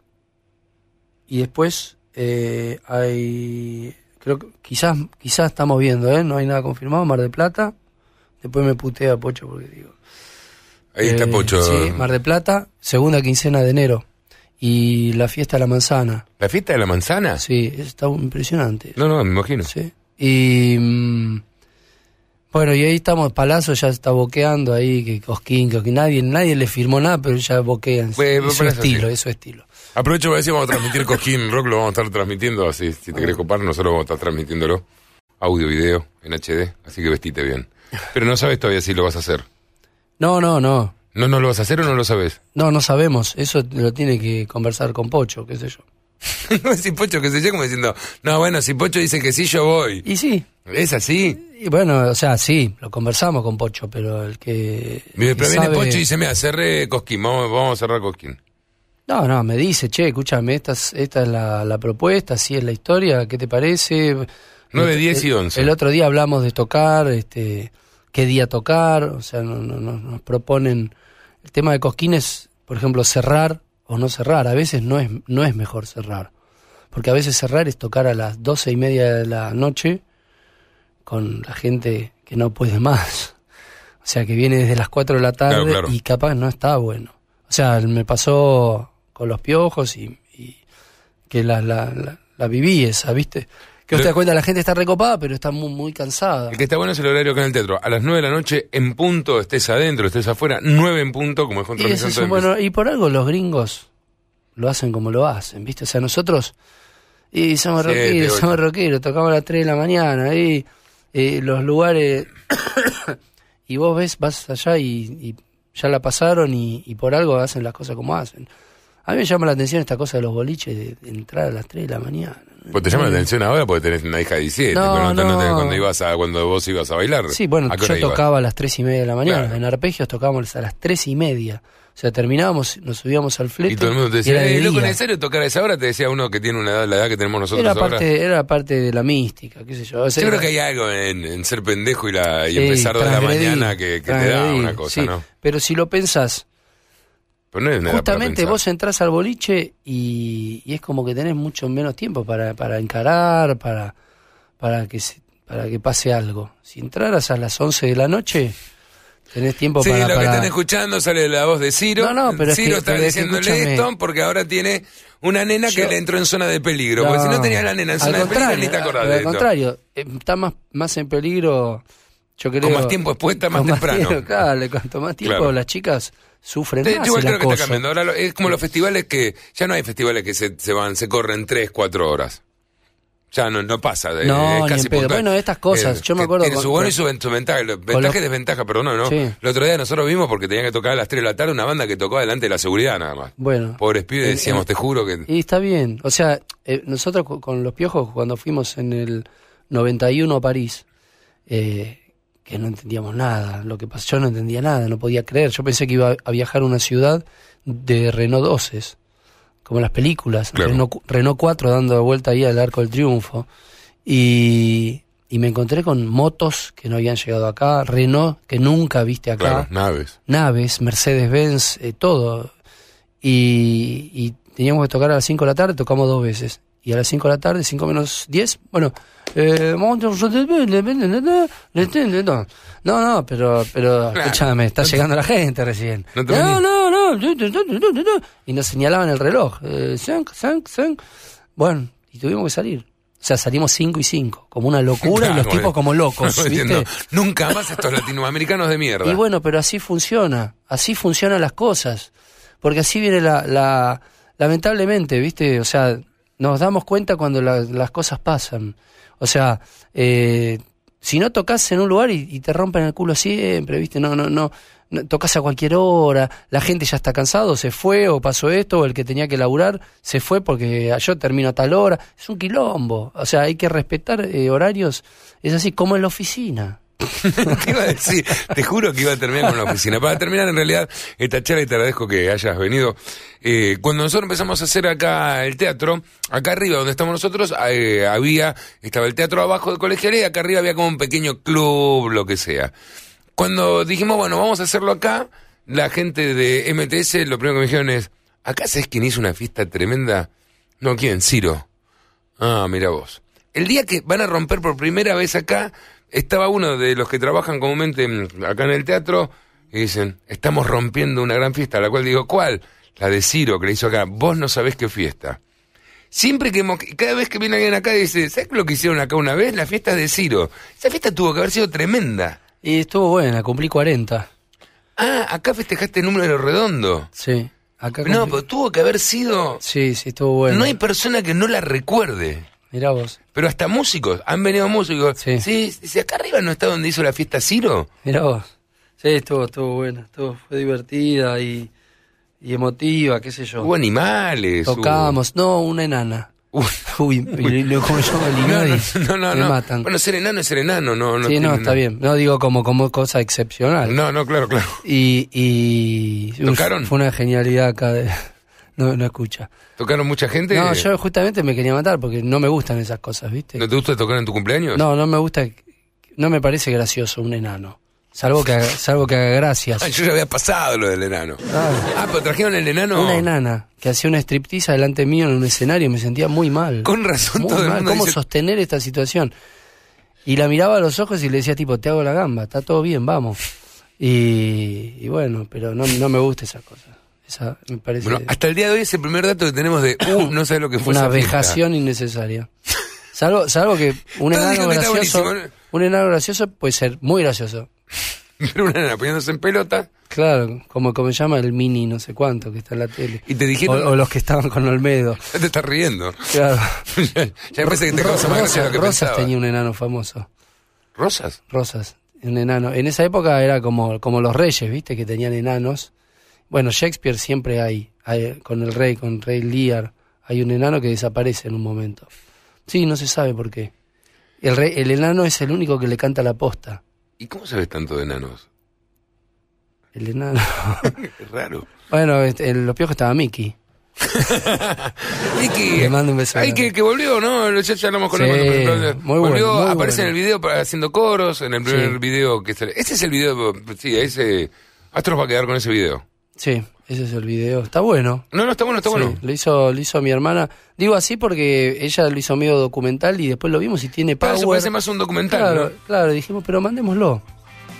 y después eh, hay, creo que quizás, quizás estamos viendo, ¿eh? no hay nada confirmado, Mar de Plata. Después me putea Pocho porque digo. Ahí está eh, Pocho. Sí, Mar de Plata, segunda quincena de enero. Y la fiesta de la manzana. ¿La fiesta de la manzana? Sí, está impresionante. No, no, me imagino. Sí. Y mm, bueno, y ahí estamos, Palazzo ya está boqueando ahí, que Cosquín, que nadie, nadie le firmó nada, pero ya boquean. Bueno, es su estilo, es su estilo. Aprovecho para decir, vamos a transmitir Cosquín Rock, lo vamos a estar transmitiendo, así, si te querés copar, nosotros vamos a estar transmitiéndolo, audio, video, en HD, así que vestite bien. Pero no sabes todavía si lo vas a hacer. No, no, no. ¿No, no lo vas a hacer o no lo sabes? No, no sabemos. Eso lo tiene que conversar con Pocho, qué sé yo. no, si Pocho que se llega como diciendo, no, bueno, si Pocho dice que sí, yo voy. Y sí. ¿Es así? Y bueno, o sea, sí, lo conversamos con Pocho, pero el que. Mire, Pero que viene sabe- Pocho y dice, mira, cerré Cosquín, vamos, vamos a cerrar Cosquín. No, no, me dice, che, escúchame, esta es, esta es la, la propuesta, así es la historia, ¿qué te parece? 9, 10 y El- 11. El otro día hablamos de tocar, este, qué día tocar, o sea, no, no- no- nos proponen... El tema de Cosquín es, por ejemplo, cerrar o no cerrar. A veces no es, no es mejor cerrar. Porque a veces cerrar es tocar a las doce y media de la noche con la gente que no puede más. O sea, que viene desde las 4 de la tarde Claro, claro. y capaz no está bueno. O sea, me pasó con los piojos y, y que la, la, la, la viví esa, ¿viste? Que usted te das cuenta, la gente está recopada, pero está muy, muy cansada. El que está bueno es el horario acá en el teatro. A las 9 de la noche, en punto, estés adentro, estés afuera, 9 en punto, como es con Y, es bueno, y por algo los gringos lo hacen como lo hacen, ¿viste? O sea, nosotros, y somos Siete, rockeros, somos rockeros, tocamos a las 3 de la mañana, y eh, los lugares, y vos ves, vas allá y, y ya la pasaron y, y por algo hacen las cosas como hacen. A mí me llama la atención esta cosa de los boliches, de, de entrar a las 3 de la mañana. Pues te llama la atención ahora porque tenés una hija de 17, No, pero no, no cuando, ibas a, cuando vos ibas a bailar. Sí, bueno, ¿a qué yo tocaba a las tres y media de la mañana. Claro. En arpegios tocábamos a las tres y media. O sea, terminábamos, nos subíamos al flete. Y todo el mundo te decía, de eh, loco, día. ¿en serio tocar a esa hora? Te decía uno que tiene una edad, la edad que tenemos nosotros Era ahora. parte, era parte de la mística, qué sé yo. O sea, Yo creo que hay algo en, en ser pendejo y, la, y sí, empezar de la mañana que, que te da una cosa, sí. ¿no? Pero si lo pensás, Pero no es nada para justamente vos entrás al boliche y, y es como que tenés mucho menos tiempo para, para encarar, para, para, que se- para que pase algo. Si entraras a las 11 de la noche, tenés tiempo Sí, para... lo que para- están escuchando sale la voz de Ciro. No, no, pero es Ciro que- está pero es que diciéndole escúchame. esto porque ahora tiene una nena que le entró en zona de peligro. Porque si no tenías la nena en al zona de peligro, contrario, ni te acordás de Al esto. contrario, eh, está más, más en peligro, yo creo... Con más tiempo expuesta, más con temprano. tiempo, claro, cuanto más tiempo Claro. las chicas sufren Te- más yo el creo que está cambiando. Ahora lo- es como los festivales que. Ya no hay festivales que se, se van, se corren 3, 4 horas. Ya no, no pasa. No, es ni casi en pedo. Bueno, estas cosas, yo me acuerdo Tiene su bueno y su, su ventaja. Ventaja y desventaja, perdón, ¿no? Sí. El otro día nosotros vimos porque tenían que tocar a las 3 de la tarde una banda que tocaba delante de la seguridad nada más. Bueno. Pobres pibes, En- decíamos, en- te juro que. Y está bien. O sea, eh, nosotros con los piojos, cuando fuimos en el 91 a París, eh, que no entendíamos nada. Lo que pasó, yo no entendía nada, no podía creer. Yo pensé que iba a viajar a una ciudad de Renault 12, como las películas. Claro. Renault, Renault 4 dando vuelta ahí al Arco del Triunfo. Y, y me encontré con motos que no habían llegado acá, Renault que nunca viste acá Claro, naves. naves, Mercedes-Benz, eh, todo. Y, y teníamos que tocar a las 5 de la tarde, tocamos dos veces. Y a las 5 de la tarde, 5 menos 10, bueno, eh, no, no, pero, pero, Claro. escúchame, está llegando la gente recién. No No, no, no, y nos señalaban el reloj. Eh, cinc, cinc, cinc. Bueno, y tuvimos que salir. O sea, salimos 5 y 5, como una locura y los tipos como locos. Nunca más estos latinoamericanos de mierda. Y bueno, pero así funciona, así funcionan las cosas. Porque así viene la, la lamentablemente, ¿viste? O sea, nos damos cuenta cuando la- las cosas pasan. O sea, eh, si no tocas en un lugar y, te rompen el culo siempre, ¿viste? No, no, no, no tocas a cualquier hora, la gente ya está cansado, se fue o pasó esto, o el que tenía que laburar se fue porque yo termino a tal hora. Es un quilombo. O sea, hay que respetar eh, horarios. Es así como en la oficina. ¿Qué iba a decir? Te juro que iba a terminar con la oficina. Para terminar, en realidad, esta charla y te agradezco que hayas venido. Eh, cuando nosotros empezamos a hacer acá el teatro, acá arriba donde estamos nosotros, eh, había, estaba el teatro abajo de colegial y acá arriba había como un pequeño club, lo que sea. Cuando dijimos, bueno, vamos a hacerlo acá, la gente de MTS lo primero que me dijeron es, ¿acá sabes quién hizo una fiesta tremenda? No, ¿quién? Ciro. Ah, mira vos. El día que van a romper por primera vez acá, estaba uno de los que trabajan comúnmente acá en el teatro y dicen, estamos rompiendo una gran fiesta, a la cual digo, ¿cuál? La de Ciro, que le hizo acá. Vos no sabés qué fiesta. Siempre que, cada vez que viene alguien acá dice, ¿sabes lo que hicieron acá una vez? La fiesta de Ciro. Esa fiesta tuvo que haber sido tremenda. Y estuvo buena, cumplí 40. Ah, acá festejaste el número redondo. Sí. Acá No, pero tuvo que haber sido... Sí, sí, estuvo bueno. No hay persona que no la recuerde. Mirá vos, Pero hasta músicos, han venido músicos. Sí. Sí, si acá arriba no está donde hizo la fiesta Ciro. mirá vos. Sí, estuvo, estuvo buena, estuvo, fue divertida y, y emotiva, qué sé yo. Hubo animales. hubo- Tocábamos, no, una enana. Uy, lo- como yo me no, no, no, me no. matan. Bueno, ser enano es ser enano, no, no sí, no, está bien. No digo como, como cosa excepcional. No, no, claro, claro. Y, y uf, ¿Tocaron? fue una genialidad acá de... No, no escucha. ¿Tocaron mucha gente? No, yo justamente me quería matar porque no me gustan esas cosas, ¿viste? ¿No te gusta tocar en tu cumpleaños? No, no me gusta, no me parece gracioso un enano. Salvo que haga, salvo que haga gracias. Ah, yo ya había pasado lo del enano. Ah, pero trajeron el enano. Una enana que hacía una striptease delante mío en un escenario y me sentía muy mal. Con razón Muy todo el mal. mundo ¿Cómo dice- sostener esta situación? Y la miraba a los ojos y le decía tipo, te hago la gamba, está todo bien, vamos. Y, y bueno, pero no, no me gusta esa cosa. Esa me parece Bueno, hasta el día de hoy es el primer dato que tenemos de, uh, no sabes lo que fue una esa fiesta. vejación innecesaria. Salvo, salvo que un enano gracioso, un enano gracioso puede ser muy gracioso. Pero una nena poniéndose en pelota. Claro, como, como se llama el mini no sé cuánto que está en la tele. Y te O, dijeron, o los que estaban con Olmedo. ya te estás riendo. Claro. ya, ya parece que te causa más lo que Rosas pensaba. tenía un enano famoso. ¿Rosas? Rosas, un enano. En esa época era como, como los reyes, ¿viste? Que tenían enanos. Bueno, Shakespeare siempre hay, hay- con el rey, con Rey Lear, hay un enano que desaparece en un momento. Sí, no se sabe por qué. El, rey, el enano es el único que le canta la posta. ¿Y cómo sabes tanto de enanos? El enano. Es raro. bueno, este, en los piojos estaba Mickey. Vicky, Le mando un beso que, que volvió, ¿no? Ya ya hablamos con él cuando, muy bueno, volvió, muy aparece bueno. en el video para- haciendo coros, en el primer Sí. video que sale. Ese es el video, sí, ese. Astros va a quedar con ese video. Sí, ese es el video. Está bueno. No, no, está bueno, está Sí, bueno. lo hizo, lo hizo mi hermana. Digo así porque ella lo hizo medio documental y después lo vimos y tiene Claro, power. se parece más un documental, Claro, ¿no? claro, dijimos, pero mandémoslo.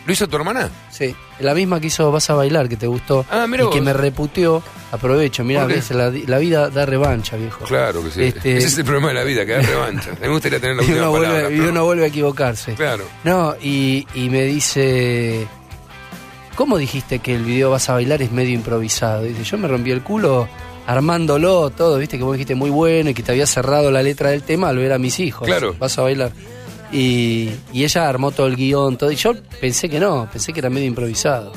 ¿Lo hizo tu hermana? Sí, la misma que hizo Vas a bailar, que te gustó. Ah, mira y que me reputeó. Aprovecho, mira, la, la vida da revancha, viejo. Claro que sí. Este- Ese es el problema de la vida, que da revancha. Me gustaría tener la Y última uno, palabra. vuelve, y pero- uno vuelve a equivocarse. Claro. No, y, y me dice, ¿cómo dijiste que el video Vas a bailar es medio improvisado? Dice, yo me rompí el culo armándolo todo, viste que vos dijiste muy bueno y que te había cerrado la letra del tema al ver a mis hijos. Claro. Vas a bailar. Y, y ella armó todo el guion, todo. Y yo pensé que no, pensé que era medio improvisado.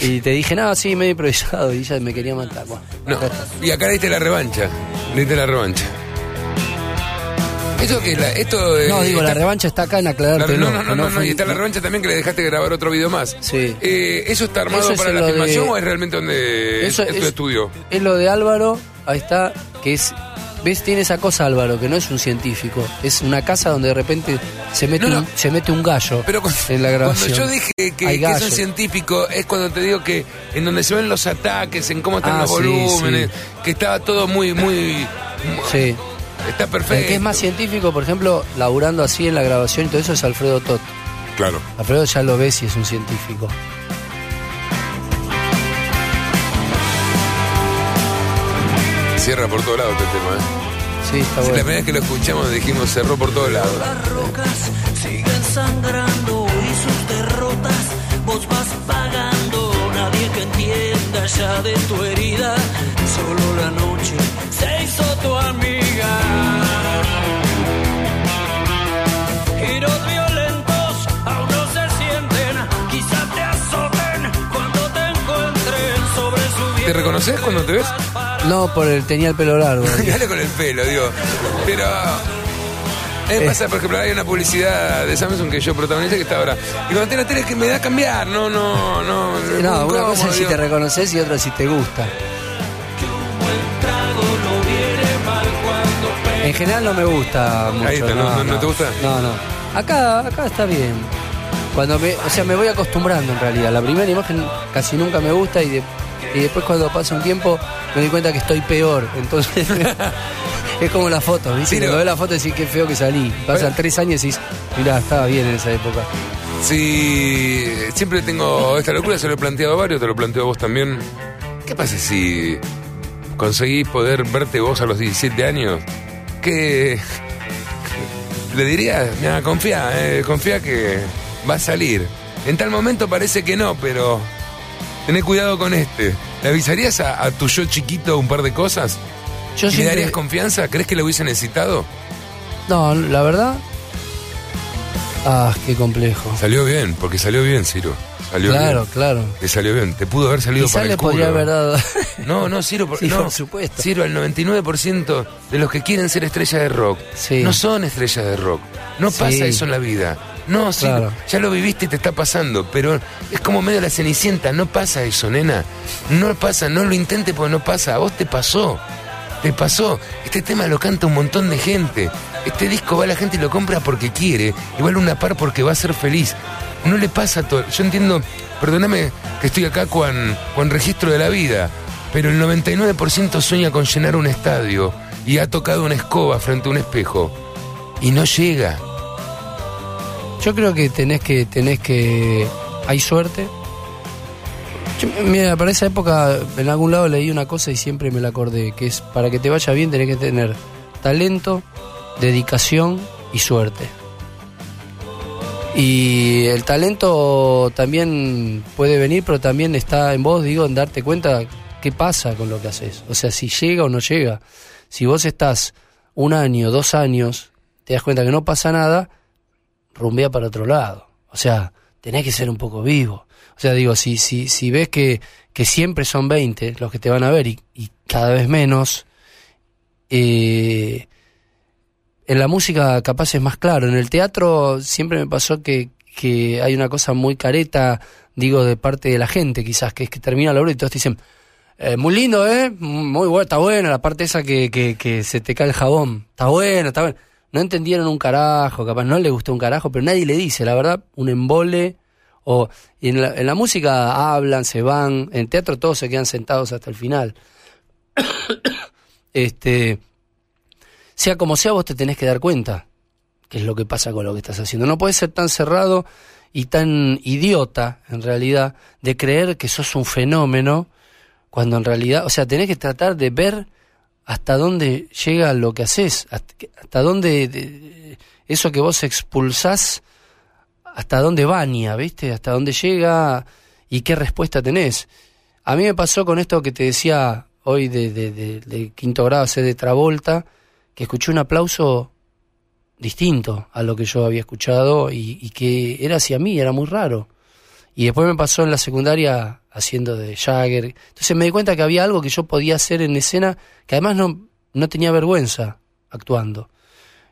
Y te dije, no, sí, medio improvisado. Y ella me quería matar. Bueno, No. Y acá diste la revancha. Diste la revancha. ¿Esto que la, esto eh, No, digo, la revancha está acá en la- aclararte. no, no, no, no, no, y está la revancha también que le dejaste grabar otro video más. Sí. Eh, ¿Eso está armado Eso es para la de- filmación o es realmente donde Eso es, tu es- estudio? Es lo de Álvaro, ahí está, que es ves, tiene esa cosa Álvaro, que no es un científico, es una casa donde de repente se mete, No, no. Un, se mete un gallo Pero cuando, en la grabación. cuando yo dije que, es un científico, es cuando te digo que en donde se ven los ataques, en cómo están Ah, los sí, volúmenes, que estaba todo muy, muy. Sí. Está El perfecto. que es más científico, por ejemplo, laburando así en la grabación y todo eso es Alfredo Tot. Claro. Alfredo ya lo ves y es un científico. Cierra por todos lados este tema, ¿eh? Sí, está Sí, La bueno. primera vez que lo escuchamos dijimos cerró por todos lados. Las rocas siguen sangrando y sus derrotas vos vas pagando. Nadie que entienda ya de tu herida. Solo la noche se hizo tu amiga. Giros violentos aún no se sienten. Quizás te azoten cuando te encuentren sobre su ¿Te reconoces cuando te ves? No, por el tenía el pelo largo. Dale con el pelo, digo. Pero. Eh. pasa, por ejemplo, hay una publicidad de Samsung que yo protagonicé que está ahora. Y cuando tiene la tele que me da a cambiar, no, no, no. es muy No, una cosa es si te reconoces y otra es si te gusta. En general no me gusta mucho. Ahí está, ¿no? ¿No- no te gusta? No, no. Acá, acá está bien. Cuando me, o sea, me voy acostumbrando en realidad. La primera imagen casi nunca me gusta y, de- y después cuando pasa un tiempo me doy cuenta que estoy peor. Entonces es como la foto, ¿viste? Sí. Cuando ves la foto decís qué feo que salí. Pasan tres años y decís, mirá, estaba bien en esa época. Sí, siempre tengo esta locura, se lo he planteado a varios, te lo planteo a vos también. ¿Qué pasa si conseguís poder verte vos a los 17 años? ¿Qué le dirías? Mira, confía, eh, confía que va a salir. En tal momento parece que no, pero tené cuidado con este. ¿Le avisarías a, a tu yo chiquito un par de cosas? Yo ¿Y ¿Le darías confianza? ¿Crees que lo hubiese necesitado? No, la verdad. Ah, qué complejo. Salió bien, porque salió bien, Ciro. Salió Claro, bien. claro. Te salió bien. Te pudo haber salido Quizá para le el culo. podría haber dado. No, no, Ciro, por, Sí, no. por supuesto. Ciro, el 99% de los que quieren ser estrellas de rock Sí. no son estrellas de rock. No Sí. pasa eso en la vida. No, Ciro, Claro. ya lo viviste y te está pasando, pero es como medio la cenicienta. No pasa eso, nena. No pasa, no lo intentes porque no pasa. A vos te pasó. Te pasó. Este tema lo canta un montón de gente. Este disco va la gente y lo compra porque quiere. Y vale una par porque va a ser feliz. No le pasa a todo. Yo entiendo, perdóname que estoy acá con, con registro de la vida, pero el 99% sueña con llenar un estadio y ha tocado una escoba frente a un espejo. Y no llega. Yo creo que tenés que, tenés que. Hay suerte. Mira, para esa época en algún lado leí una cosa y siempre me la acordé, que es para que te vaya bien tenés que tener talento, dedicación y suerte. Y el talento también puede venir, pero también está en vos, digo, en darte cuenta qué pasa con lo que haces. O sea, si llega o no llega. Si vos estás un año, dos años, te das cuenta que no pasa nada, rumbea para otro lado. O sea, tenés que ser un poco vivo. O sea, digo, si, si, si ves que, que siempre son 20 los que te van a ver y, y cada vez menos, eh, en la música capaz es más claro. En el teatro siempre me pasó que, que hay una cosa muy careta, digo, de parte de la gente quizás, que es que termina la obra y todos dicen, eh, muy lindo, ¿eh? Muy bueno, está buena la parte esa que, que, que se te cae el jabón. Está bueno, está bueno. No entendieron un carajo, capaz no le gustó un carajo, pero nadie le dice, la verdad, un embole. O, y en la, en la música hablan, se van, en teatro todos se quedan sentados hasta el final. este, sea como sea, vos te tenés que dar cuenta qué es lo que pasa con lo que estás haciendo. No puedes ser tan cerrado y tan idiota, en realidad, de creer que sos un fenómeno, cuando en realidad, o sea, tenés que tratar de ver hasta dónde llega lo que haces, hasta, dónde de- eso que vos expulsás, hasta dónde baña, ¿viste? Hasta dónde llega y qué respuesta tenés. A mí me pasó con esto que te decía hoy de, de- de- quinto grado, C de Travolta, que escuché un aplauso distinto a lo que yo había escuchado y, que era hacia mí, era muy raro. Y después me pasó en la secundaria haciendo de Jagger. Entonces me di cuenta que había algo que yo podía hacer en escena que además no, no tenía vergüenza actuando.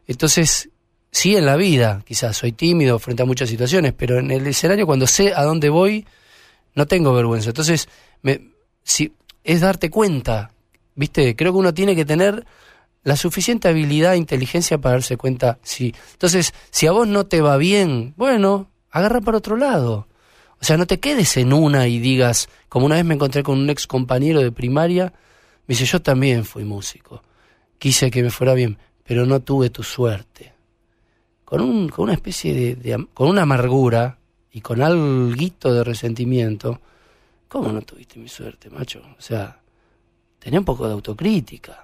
Entonces, sí en la vida, quizás soy tímido frente a muchas situaciones, pero en el escenario cuando sé a dónde voy, no tengo vergüenza. Entonces, me, si, es darte cuenta, ¿viste? Creo que uno tiene que tener la suficiente habilidad e inteligencia para darse cuenta sí. Entonces, si a vos no te va bien, bueno, agarra para otro lado. O sea, no te quedes en una y digas, como una vez me encontré con un ex compañero de primaria, me dice, yo también fui músico, quise que me fuera bien, pero no tuve tu suerte. Con, un, con una especie de, con una amargura y con algo de resentimiento, ¿cómo no tuviste mi suerte, macho? O sea, tenía un poco de autocrítica.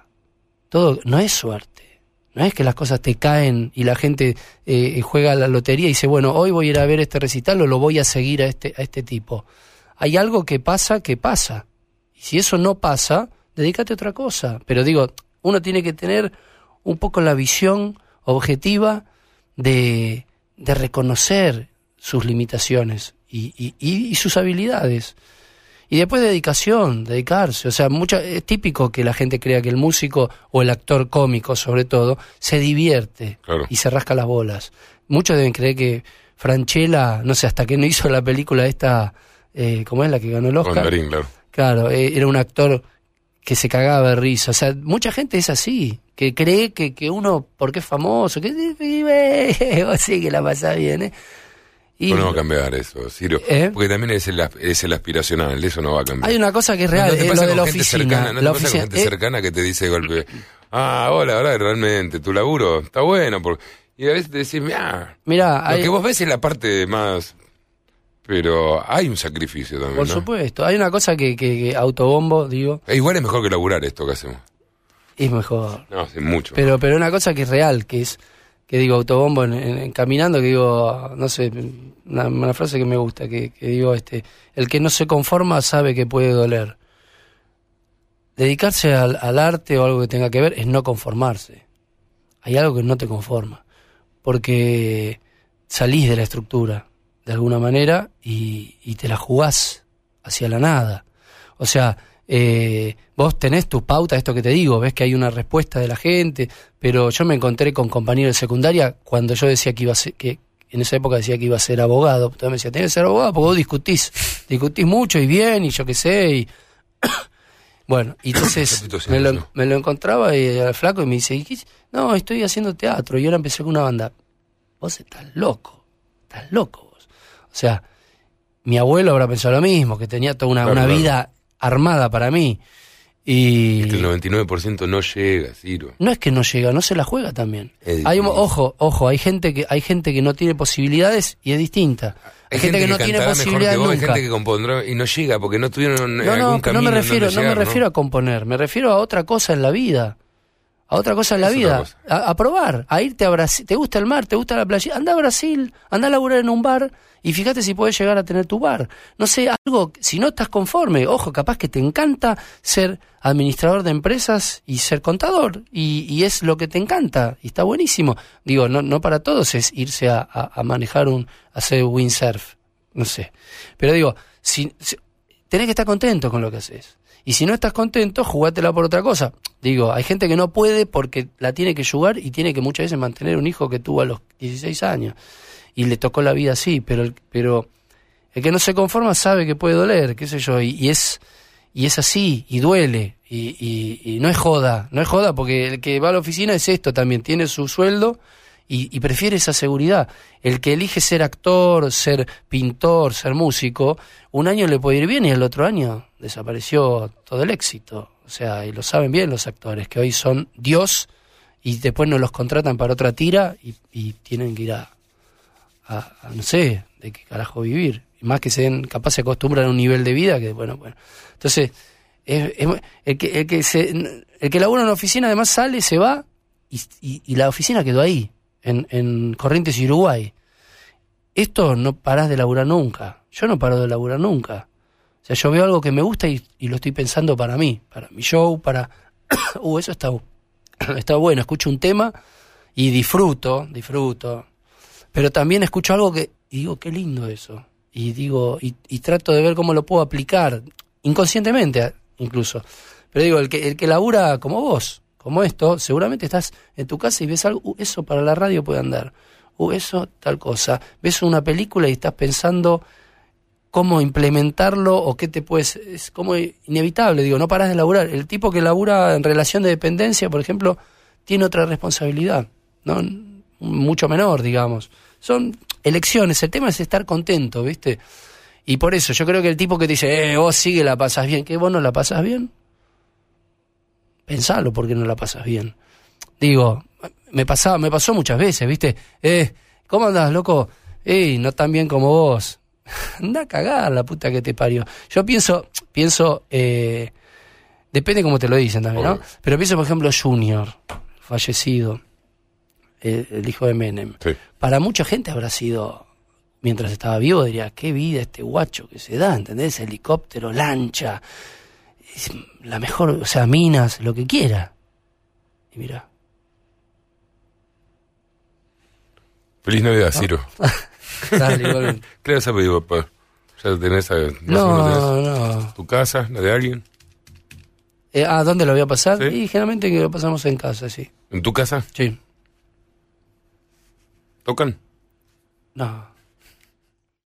Todo no es suerte. No es que las cosas te caen y la gente eh, juega a la lotería y dice, bueno, hoy voy a ir a ver este recital o lo voy a seguir a este, a este tipo. Hay algo que pasa que pasa. Y si eso no pasa, dedícate a otra cosa. Pero digo, uno tiene que tener un poco la visión objetiva de, de reconocer sus limitaciones y- y- y sus habilidades. Y después dedicación, dedicarse. O sea, mucha, es típico que la gente crea que el músico o el actor cómico, sobre todo, se divierte Claro. y se rasca las bolas. Muchos deben creer que Franchella, no sé, hasta que no hizo la película esta, eh, ¿cómo es la que ganó el Oscar? Darín, claro. Claro, eh, era un actor que se cagaba de risa. O sea, mucha gente es así, que cree que, que uno, porque es famoso, que vive, o sí que la pasa bien, ¿eh? Y no va a cambiar eso, Ciro. ¿Eh? Porque también es el, es el aspiracional, eso no va a cambiar. hay una cosa que es ¿No real, te pasa lo de la oficina. cercana? ¿No te la pasa con oficina- gente eh, cercana que te dice de golpe, ah, hola, ahora realmente, tu laburo está bueno? Porque... Y a veces te decís, mira, Mirá, lo hay- que vos ves es la parte más... Pero hay un sacrificio también, por ¿no? supuesto, hay una cosa que, que, que autobombo, digo, E igual es mejor que laburar esto que hacemos. es mejor. No, es mucho. Pero, pero una cosa que es real, que es, que digo, autobombo en, caminando, que digo, no sé, una, frase que me gusta, que, digo, este, el que no se conforma sabe que puede doler. Dedicarse al, al arte o algo que tenga que ver es no conformarse. Hay algo que no te conforma, porque salís de la estructura, de alguna manera, y, y te la jugás hacia la nada. O sea, eh, vos tenés tu pauta, esto que te digo, ves que hay una respuesta de la gente, pero yo me encontré con compañeros de secundaria cuando yo decía que iba a ser, que en esa época decía que iba a ser abogado, entonces me decía, tenés que ser abogado porque vos discutís, discutís mucho y bien, y yo qué sé, y bueno, y entonces me lo, siempre, me lo encontraba y al flaco y me dice, no, estoy haciendo teatro, y ahora empecé con una banda, vos estás loco, estás loco vos. O sea, mi abuelo habrá pensado lo mismo, que tenía toda una, Claro, una claro. vida armada para mí. Y Es que el 99% no llega, Ciro. no es que no llega, no se la juega también. Hay ojo, ojo, hay gente que hay gente que no tiene posibilidades y es distinta. Hay, gente, que, no tiene posibilidades vos, hay gente que compondrá y no llega porque no tuvieron No, no, camino no me refiero, no me refiero a componer, me refiero a otra cosa en la vida. A otra cosa en la Es vida, a, a probar, a irte a Brasil. ¿Te gusta el mar? ¿Te gusta la playa? Anda a Brasil, anda a laburar en un bar y fíjate si puedes llegar a tener tu bar. No sé, algo, si no estás conforme, ojo, capaz que te encanta ser administrador de empresas y ser contador y, y es lo que te encanta y está buenísimo. Digo, no, no para todos es irse a, a- a manejar un, a hacer windsurf, no sé. Pero digo, si, si- tenés que estar contento con lo que haces. Y si no estás contento, jugátela por otra cosa. Digo, hay gente que no puede porque la tiene que jugar y tiene que muchas veces mantener un hijo que tuvo a los 16 años. Y le tocó la vida así, pero, el- pero el que no se conforma sabe que puede doler, qué sé yo, y, es y es así, y duele, y, y- y no es joda, no es joda, porque el que va a la oficina es esto también, tiene su sueldo y, prefiere esa seguridad. El que elige ser actor, ser pintor, ser músico, un año le puede ir bien y el otro año desapareció todo el éxito. O sea, y lo saben bien los actores, que hoy son Dios y después no los contratan para otra tira y, tienen que ir a, a- no sé, de qué carajo vivir. Y más que se den, capaz se acostumbran a un nivel de vida que, bueno, bueno. Entonces, es- el, que, el, que se, el que labura en una oficina además sale, se va y la oficina quedó ahí, en, en Corrientes y Uruguay. Esto no parás de laburar nunca. Yo no paro de laburar nunca. O sea, yo veo algo que me gusta y, y lo estoy pensando para mí, para mi show, para... uh, eso está, está bueno. Escucho un tema y disfruto, disfruto. Pero también escucho algo que y digo, qué lindo eso. Y digo, y, y trato de ver cómo lo puedo aplicar, inconscientemente incluso. Pero digo, el que, el que labura como vos, como esto, seguramente estás en tu casa y ves algo, "Uh, eso para la radio puede andar. Uh, eso tal cosa. Ves una película y estás pensando cómo implementarlo o qué te puedes... Es como inevitable, digo, no paras de laburar. El tipo que labura en relación de dependencia, por ejemplo, tiene otra responsabilidad, ¿no? Mucho menor, digamos. Son elecciones, el tema es estar contento, ¿viste? Y por eso yo creo que el tipo que dice, eh, vos sigue la pasas bien, que vos no la pasas bien, pensalo porque no la pasas bien. Digo, me pasaba, me pasó muchas veces, ¿viste? Eh, ¿cómo andás, loco? Eh, no tan bien como vos. Anda a cagar la puta que te parió. Yo pienso, pienso, eh, depende cómo te lo dicen también, ¿no? Pero pienso, por ejemplo, Junior, fallecido, eh, el hijo de Menem. Sí. Para mucha gente habrá sido, mientras estaba vivo, diría, qué vida este guacho que se da, ¿entendés? Helicóptero, lancha, la mejor, o sea, minas, lo que quiera. Y mira, Feliz Navidad, Ciro. dale, igual. ¿Qué a pedir, papá? ¿Ya tenés, eh, o menos No, tenés no. tu casa, la de alguien? Eh, ah, ¿dónde lo voy a pasar? Sí. Y generalmente que lo pasamos en casa, sí. ¿En tu casa? Sí. ¿Tocan? No.